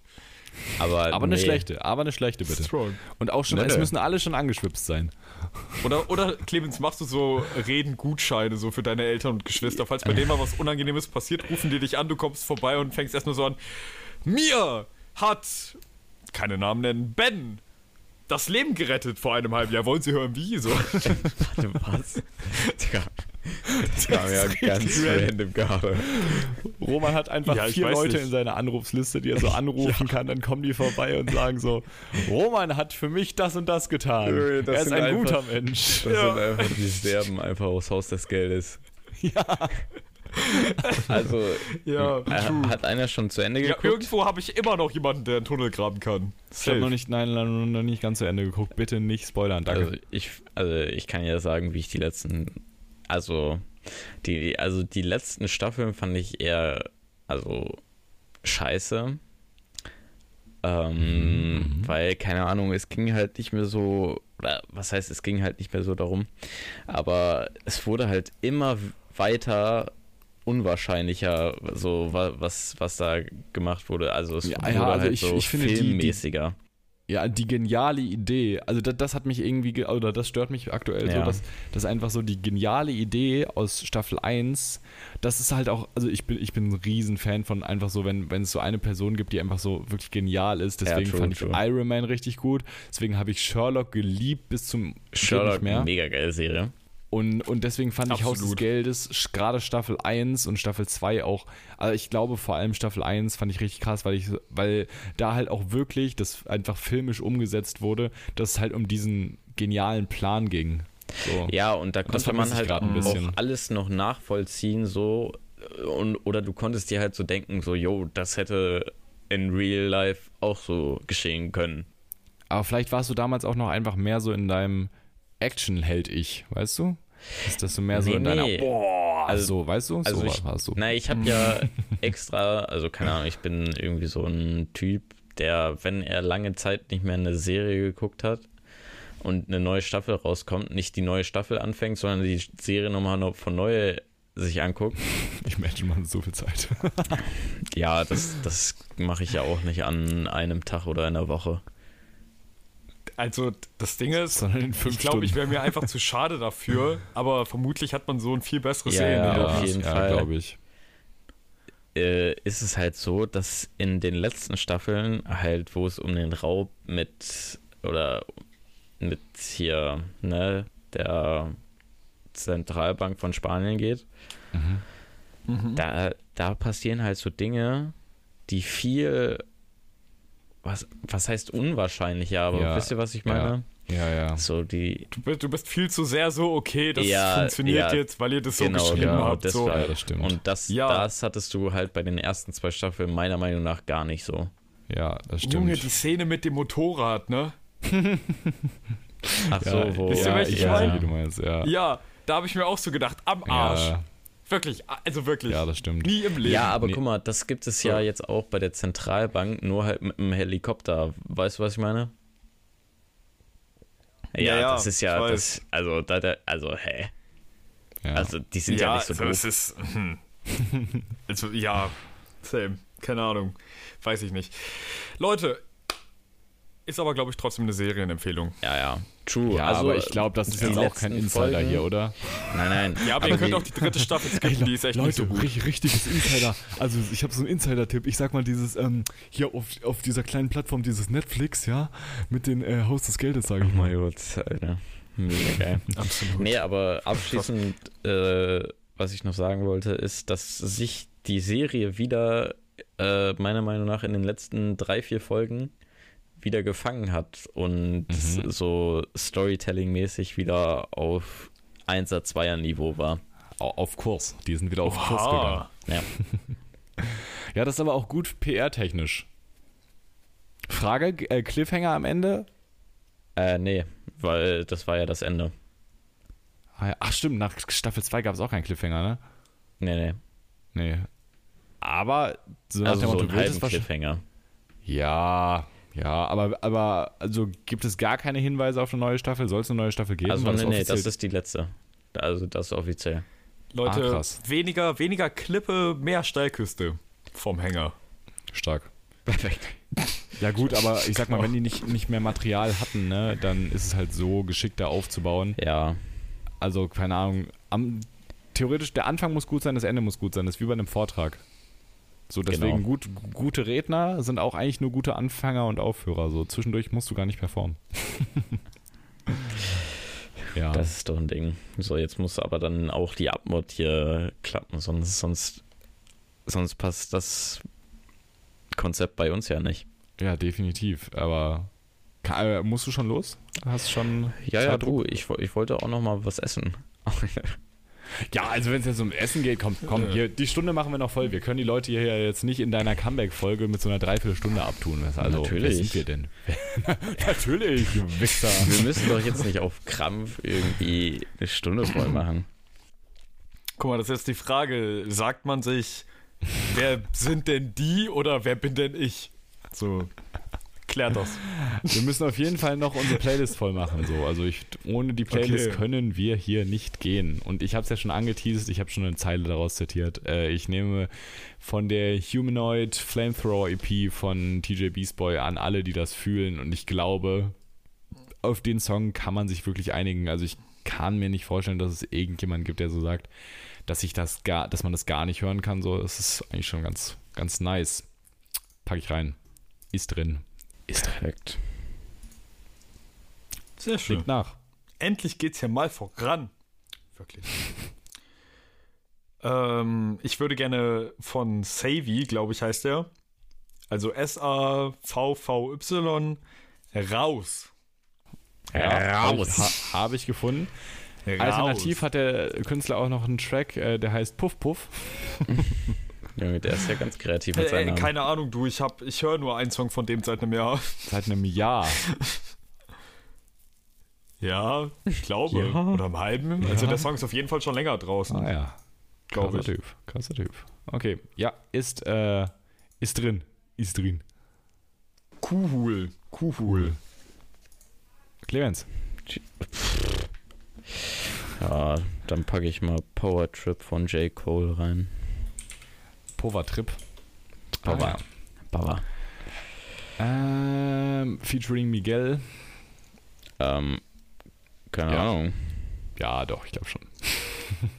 Aber, Aber eine nee. schlechte, aber eine schlechte bitte. Strong. Und auch schon, Nee, es nee. müssen alle schon angeschwipst sein. Oder, oder Clemens, machst du so Redengutscheine so für deine Eltern und Geschwister? Falls bei denen mal was Unangenehmes passiert, rufen die dich an, du kommst vorbei und fängst erstmal so an. Mir hat, keine Namen nennen, Ben das Leben gerettet vor einem halben Jahr. Wollen Sie hören, wie? So. Warte, was? Digga. Das kam ja ganz random gerade. Roman hat einfach Ja, vier Leute nicht. in seiner Anrufsliste, die er so anrufen kann. Dann kommen die vorbei und sagen so: Roman hat für mich das und das getan. Das er ist ein guter einfach- Mensch. Das Ja. sind einfach die sterben einfach aus Haus des Geldes. Ja. Also, Ja, äh, hat einer schon zu Ende Ja, geguckt? irgendwo habe ich immer noch jemanden, der einen Tunnel graben kann. Ich habe noch nicht, nein, nein, noch nicht ganz zu Ende geguckt. Bitte nicht spoilern, danke. Also ich, also ich kann ja sagen, wie ich die letzten, also die, also die letzten Staffeln fand ich eher, also scheiße. Ähm, Mhm. Weil, keine Ahnung, es ging halt nicht mehr so, oder was heißt, es ging halt nicht mehr so darum, aber es wurde halt immer weiter unwahrscheinlicher, so wa- was, was da gemacht wurde. Also es Ja, wurde ja, also halt ich- so ich finde, die- die- filmmäßiger. Ja, die geniale Idee, also das, das hat mich irgendwie, ge- oder das stört mich aktuell so, Ja. dass, dass einfach so die geniale Idee aus Staffel 1, das ist halt auch, also ich bin, ich bin ein Riesenfan von einfach so, wenn, wenn es so eine Person gibt, die einfach so wirklich genial ist, Ja, deswegen true, fand ich true. Iron Man richtig gut, deswegen habe ich Sherlock geliebt bis zum Sherlock, mehr. mega geile Serie. Und, und deswegen fand ich Haus des Absolut. Geldes gerade Staffel 1 und Staffel 2 auch, also ich glaube vor allem Staffel 1 fand ich richtig krass, weil ich, weil da halt auch wirklich das einfach filmisch umgesetzt wurde, dass es halt um diesen genialen Plan ging. So. Ja, und da konnte man vermisse ich halt auch alles noch nachvollziehen, so und oder du konntest dir halt so denken, so, yo, das hätte in Real Life auch so geschehen können. Aber vielleicht warst du damals auch noch einfach mehr so in deinem Action-Held-Ich, weißt du? Ist das so mehr so Nee, in deiner, nee. boah, Also- so, weißt du? also so ich- warst du. Na, ich habe ja extra, also keine Ahnung, ich bin irgendwie so ein Typ, der, wenn er lange Zeit nicht mehr eine Serie geguckt hat und eine neue Staffel rauskommt, nicht die neue Staffel anfängt, sondern die Serie nochmal noch von neu sich anguckt. Ich Menschen machen so viel Zeit. Ja, das, das mache ich ja auch nicht an einem Tag oder einer Woche. Also, das Ding ist, Sondern ich glaube, ich wäre mir einfach zu schade dafür, aber vermutlich hat man so ein viel besseres Ja, Serienbild. ja, auf jeden Fall. glaube ich. äh, ist es halt so, dass in den letzten Staffeln halt, wo es um den Raub mit oder mit hier, ne, der Zentralbank von Spanien geht, Mhm. da, da passieren halt so Dinge, die viel, was, was heißt unwahrscheinlicher, aber Ja, wisst ihr, was ich meine? Ja, ja. So die, Du, bist, du bist viel zu sehr so, okay, das Ja, funktioniert ja, jetzt, weil ihr das so genau, geschrieben genau, habt. das So. war- Ja, das stimmt. und das, Ja. das hattest du halt bei den ersten zwei Staffeln meiner Meinung nach gar nicht so. ja, das stimmt. Junge, die Szene mit dem Motorrad, ne? Ach so, ja, wo. Wisst ihr, ja, welche ich ich weiß, meine? wie du meinst, ja. Ja, da habe ich mir auch so gedacht, am Arsch. Ja, Wirklich, also wirklich. ja, das stimmt. Nie im Leben. Ja, aber Nee. guck mal, das gibt es ja So. jetzt auch bei der Zentralbank, nur halt mit einem Helikopter. Weißt du, was ich meine? Ja, Ja, ja, das ist ja, das, also, da, da, also, hä? Ja. Also, die sind ja, nicht so also doof. es ist. hm. also, ja, same. Keine Ahnung. Weiß ich nicht. Leute, ist aber, glaube ich, trotzdem eine Serienempfehlung. Ja, ja, true. ja, also, aber ich glaube, das ist jetzt auch kein Insider Folgen- hier, oder? Nein, nein. Ja, aber, ihr könnt auch die dritte Staffel skippen, die ist echt nicht so gut. richtig, richtiges Insider. Also ich habe so einen Insider-Tipp. Ich sag mal dieses ähm, hier auf, auf dieser kleinen Plattform dieses Netflix, ja, mit den äh, Haus des Geldes, sage ich Oh mal. mein Gott, Alter. Mega geil. Absolut. Nee, aber abschließend, äh, was ich noch sagen wollte, ist, dass sich die Serie wieder, äh, meiner Meinung nach, in den letzten drei, vier Folgen wieder gefangen hat und Mhm. so Storytelling-mäßig wieder auf 1er, 2er Niveau war. Au- Auf Kurs. Die sind wieder auf Kurs gegangen. Oha. Ja. Ja, das ist aber auch gut PR-technisch. Frage, äh, Cliffhanger am Ende? Äh, nee, weil das war ja das Ende. Ah. Ach stimmt, nach Staffel 2 gab es auch keinen Cliffhanger, ne? Nee, nee. Nee. Aber so Also so Motto, ein wird es halben wahrscheinlich- Cliffhanger. Ja, ja, aber, aber also gibt es gar keine Hinweise auf eine neue Staffel? Soll es eine neue Staffel geben? Also Weil nee, nee, offiziell- das ist die letzte. Also das ist offiziell. Leute, Ah, krass. weniger, weniger Klippe, mehr Steilküste vom Hänger. stark. Perfekt. Ja gut, aber ich sag mal, wenn die nicht, nicht mehr Material hatten, ne, dann ist es halt so geschickter aufzubauen. Ja, Also, keine Ahnung, am, theoretisch, der Anfang muss gut sein, das Ende muss gut sein. Das ist wie bei einem Vortrag. So, deswegen Genau. gut, gute Redner sind auch eigentlich nur gute Anfänger und Aufführer. So, zwischendurch musst du gar nicht performen. Ja. Das ist doch ein Ding. So, jetzt muss aber dann auch die Abmod hier klappen, sonst, sonst, sonst passt das Konzept bei uns ja nicht. ja, definitiv. Aber äh, musst du schon los? Hast schon. Ja, ja, du, ich, ich wollte auch noch mal was essen. Ja, also wenn es jetzt um Essen geht, komm, komm, hier, die Stunde machen wir noch voll. Wir können die Leute hier ja jetzt nicht in deiner Comeback-Folge mit so einer Dreiviertelstunde abtun. Also, Natürlich. wer sind wir denn? Natürlich, du Wichser. Wir müssen doch jetzt nicht auf Krampf irgendwie eine Stunde voll machen. Guck mal, das ist jetzt die Frage. Sagt man sich, wer sind denn die oder wer bin denn ich? So, klärt das. Wir müssen auf jeden Fall noch unsere Playlist voll machen. So. Also ich, ohne die Playlist Okay. können wir hier nicht gehen. Und ich habe es ja schon angeteased, ich habe schon eine Zeile daraus zitiert. Äh, ich nehme von der Humanoid Flamethrower EP von TJ Beast Boy an alle, die das fühlen. Und ich glaube, auf den Song kann man sich wirklich einigen. Also ich kann mir nicht vorstellen, dass es irgendjemanden gibt, der so sagt, dass ich das gar, dass man das gar nicht hören kann. So, das ist eigentlich schon ganz, ganz nice. Pack ich rein. Ist drin. Ist. Perfekt. Sehr schön. Klingt nach. Endlich geht's hier mal voran. Wirklich. ähm, ich würde gerne von Savvy, glaube ich, heißt der. Also S-A-V-V-Y raus. Raus. Ha, Habe ich gefunden. Alternativ hat der Künstler auch noch einen Track, äh, der heißt Puff Puff. Junge, der ist ja ganz kreativ mit Äh, seinem keine Ahnung, du, ich hab, ich höre nur einen Song von dem seit einem Jahr. Seit einem Jahr. Ja, ich glaube. Ja. Oder einem halben. Also Ja. der Song ist auf jeden Fall schon länger draußen. Ah ja. Glaub Krasser ich. Typ. Krasser Typ. Okay. Ja, ist, äh, ist drin. Ist drin. Cool. Cool. Clemens. Ja, dann packe ich mal Power Trip von J. Cole rein. Power Trip. Power. Power. Ähm, featuring Miguel. Ähm, keine Ja. Ahnung. Ja, doch, ich glaube schon.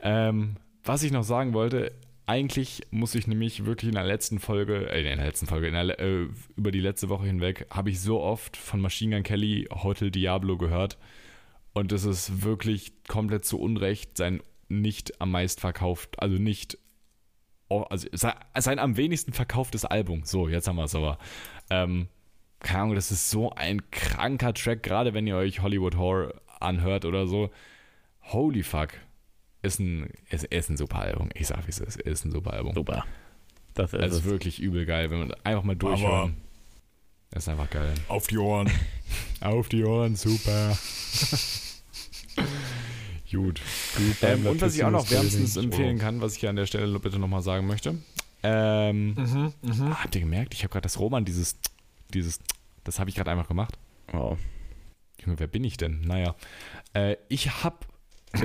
ähm, was ich noch sagen wollte, eigentlich muss ich nämlich wirklich in der letzten Folge, äh, in der letzten Folge, in der, äh, über die letzte Woche hinweg, habe ich so oft von Machine Gun Kelly Hotel Diablo gehört. Und es ist wirklich komplett zu Unrecht sein nicht am meisten verkauft, also nicht, oh, also sein, am wenigsten verkauftes Album. So, jetzt haben wir es aber. Ähm, keine Ahnung, das ist so ein kranker Track, gerade wenn ihr euch Hollywood Horror anhört oder so. Holy fuck. Ist ein, ist, ist ein super Album. Ich sag, wie es ist. Ist ein super Album. Super. Das ist Es ist es. wirklich übel geil, wenn man einfach mal durchhören. Das ist einfach geil. Auf die Ohren. Auf die Ohren, super. Gut. Ähm, und was ich auch noch wärmstens empfehlen kann, was ich hier an der Stelle bitte nochmal sagen möchte. Ähm, Mhm, mhm. ah, habt ihr gemerkt? Ich habe gerade das Roman, dieses, dieses, das habe ich gerade einfach gemacht. Wow. Junge, wer bin ich denn? Naja. Äh, ich habe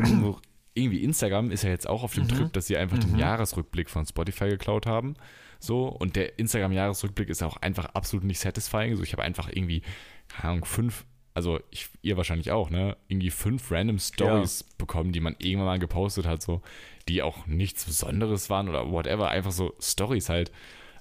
irgendwie Instagram ist ja jetzt auch auf dem Mhm. Trip, dass sie einfach den Mhm. Jahresrückblick von Spotify geklaut haben. So, und der Instagram-Jahresrückblick ist auch einfach absolut nicht satisfying. So, ich habe einfach irgendwie, keine Ahnung, fünf, also ich, ihr wahrscheinlich auch, ne? Irgendwie fünf random Stories bekommen, die man irgendwann mal gepostet hat, so, die auch nichts Besonderes waren oder whatever, einfach so Stories halt.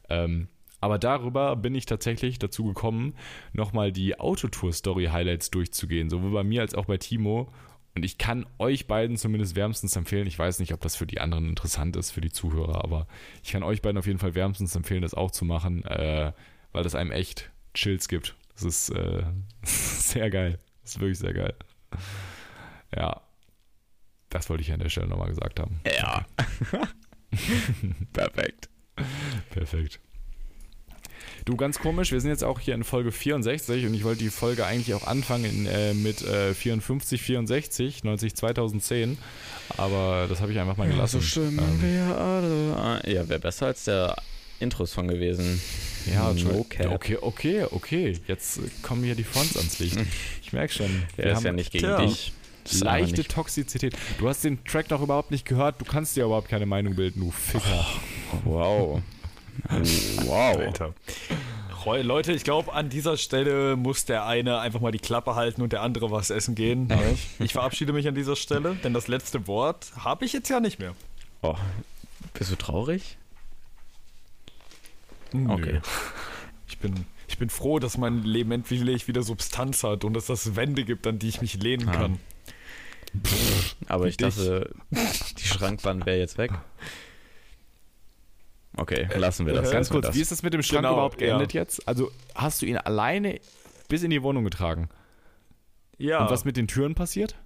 Ähm, aber darüber bin ich tatsächlich dazu gekommen, nochmal die Autotour-Story-Highlights durchzugehen, sowohl bei mir als auch bei Timo. Und ich kann euch beiden zumindest wärmstens empfehlen. Ich weiß nicht, ob das für die anderen interessant ist, für die Zuhörer, aber ich kann euch beiden auf jeden Fall wärmstens empfehlen, das auch zu machen, äh, weil das einem echt Chills gibt. Das ist äh, sehr geil. Das ist wirklich sehr geil. Ja. Das wollte ich an der Stelle nochmal gesagt haben. Ja. Perfekt. Perfekt. Du, ganz komisch, wir sind jetzt auch hier in Folge 64 und ich wollte die Folge eigentlich auch anfangen in, äh, mit äh, 54, 64, 90, 2010, aber das habe ich einfach mal gelassen. Ähm, wir alle. Ja, wäre besser als der Intro-Song gewesen. ja, no okay, okay, okay. Jetzt kommen hier die Fronts ans Licht. Ich merke schon. Wir ist haben ja nicht gegen Tja. dich. Leichte Toxizität. Du hast den Track noch überhaupt nicht gehört, du kannst dir überhaupt keine Meinung bilden, du Ficker. Wow. Wow. Alter. Leute, ich glaube, an dieser Stelle muss der eine einfach mal die Klappe halten und der andere was essen gehen. Ich verabschiede mich an dieser Stelle, denn das letzte Wort habe ich jetzt ja nicht mehr. Oh. Bist du traurig? Nö. Okay. Ich bin, ich bin froh, dass mein Leben endlich wieder Substanz hat und dass es Wände gibt, an die ich mich lehnen Ah. kann. Aber ich Dich. dachte, die Schrankwand wäre jetzt weg. Okay, lassen wir das. äh, Ganz kurz, das. wie ist das mit dem Schrank Genau, überhaupt geendet ja. jetzt? Also hast du ihn alleine bis in die Wohnung getragen? Ja, Und was mit den Türen passiert?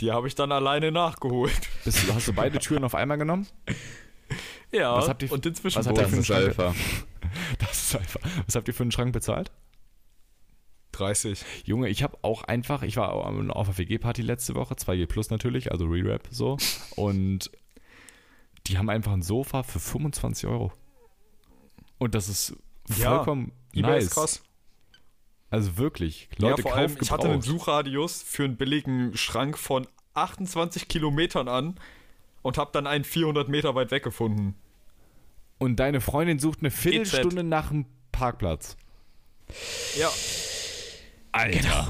die habe ich dann alleine nachgeholt. Bist, hast du beide Türen auf einmal genommen? Ja, Was habt ihr- und inzwischen was habt ihr das für einen ist Schrank? Alpha. Das ist einfach. Was habt ihr für einen Schrank bezahlt? 30. Junge, ich habe auch einfach, ich war auf der WG-Party letzte Woche, 2G Plus natürlich, also Re-Rap so. Und die haben einfach ein Sofa für 25 Euro. Und das ist Ja, vollkommen eBay nice. ist krass. Also wirklich, Leute ja, vor allem, ich hatte einen. Suchradius für einen billigen Schrank von 28 Kilometern an und habe dann einen 400 Meter weit weg gefunden. Und deine Freundin sucht eine Viertelstunde nach dem Parkplatz. Ja, Alter.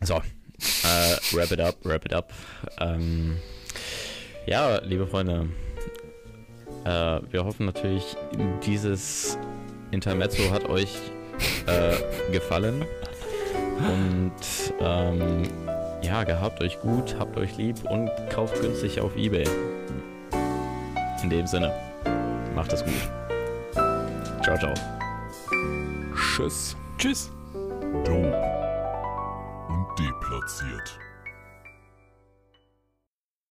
So, äh, wrap it up, wrap it up. Ähm, ja, liebe Freunde, äh, wir hoffen natürlich, dieses Intermezzo hat euch äh, gefallen. Und ähm, ja, gehabt euch gut, habt euch lieb und kauft günstig auf Ebay. In dem Sinne, macht es gut. Ciao, ciao. Tschüss. tschüss. Dope und deplatziert.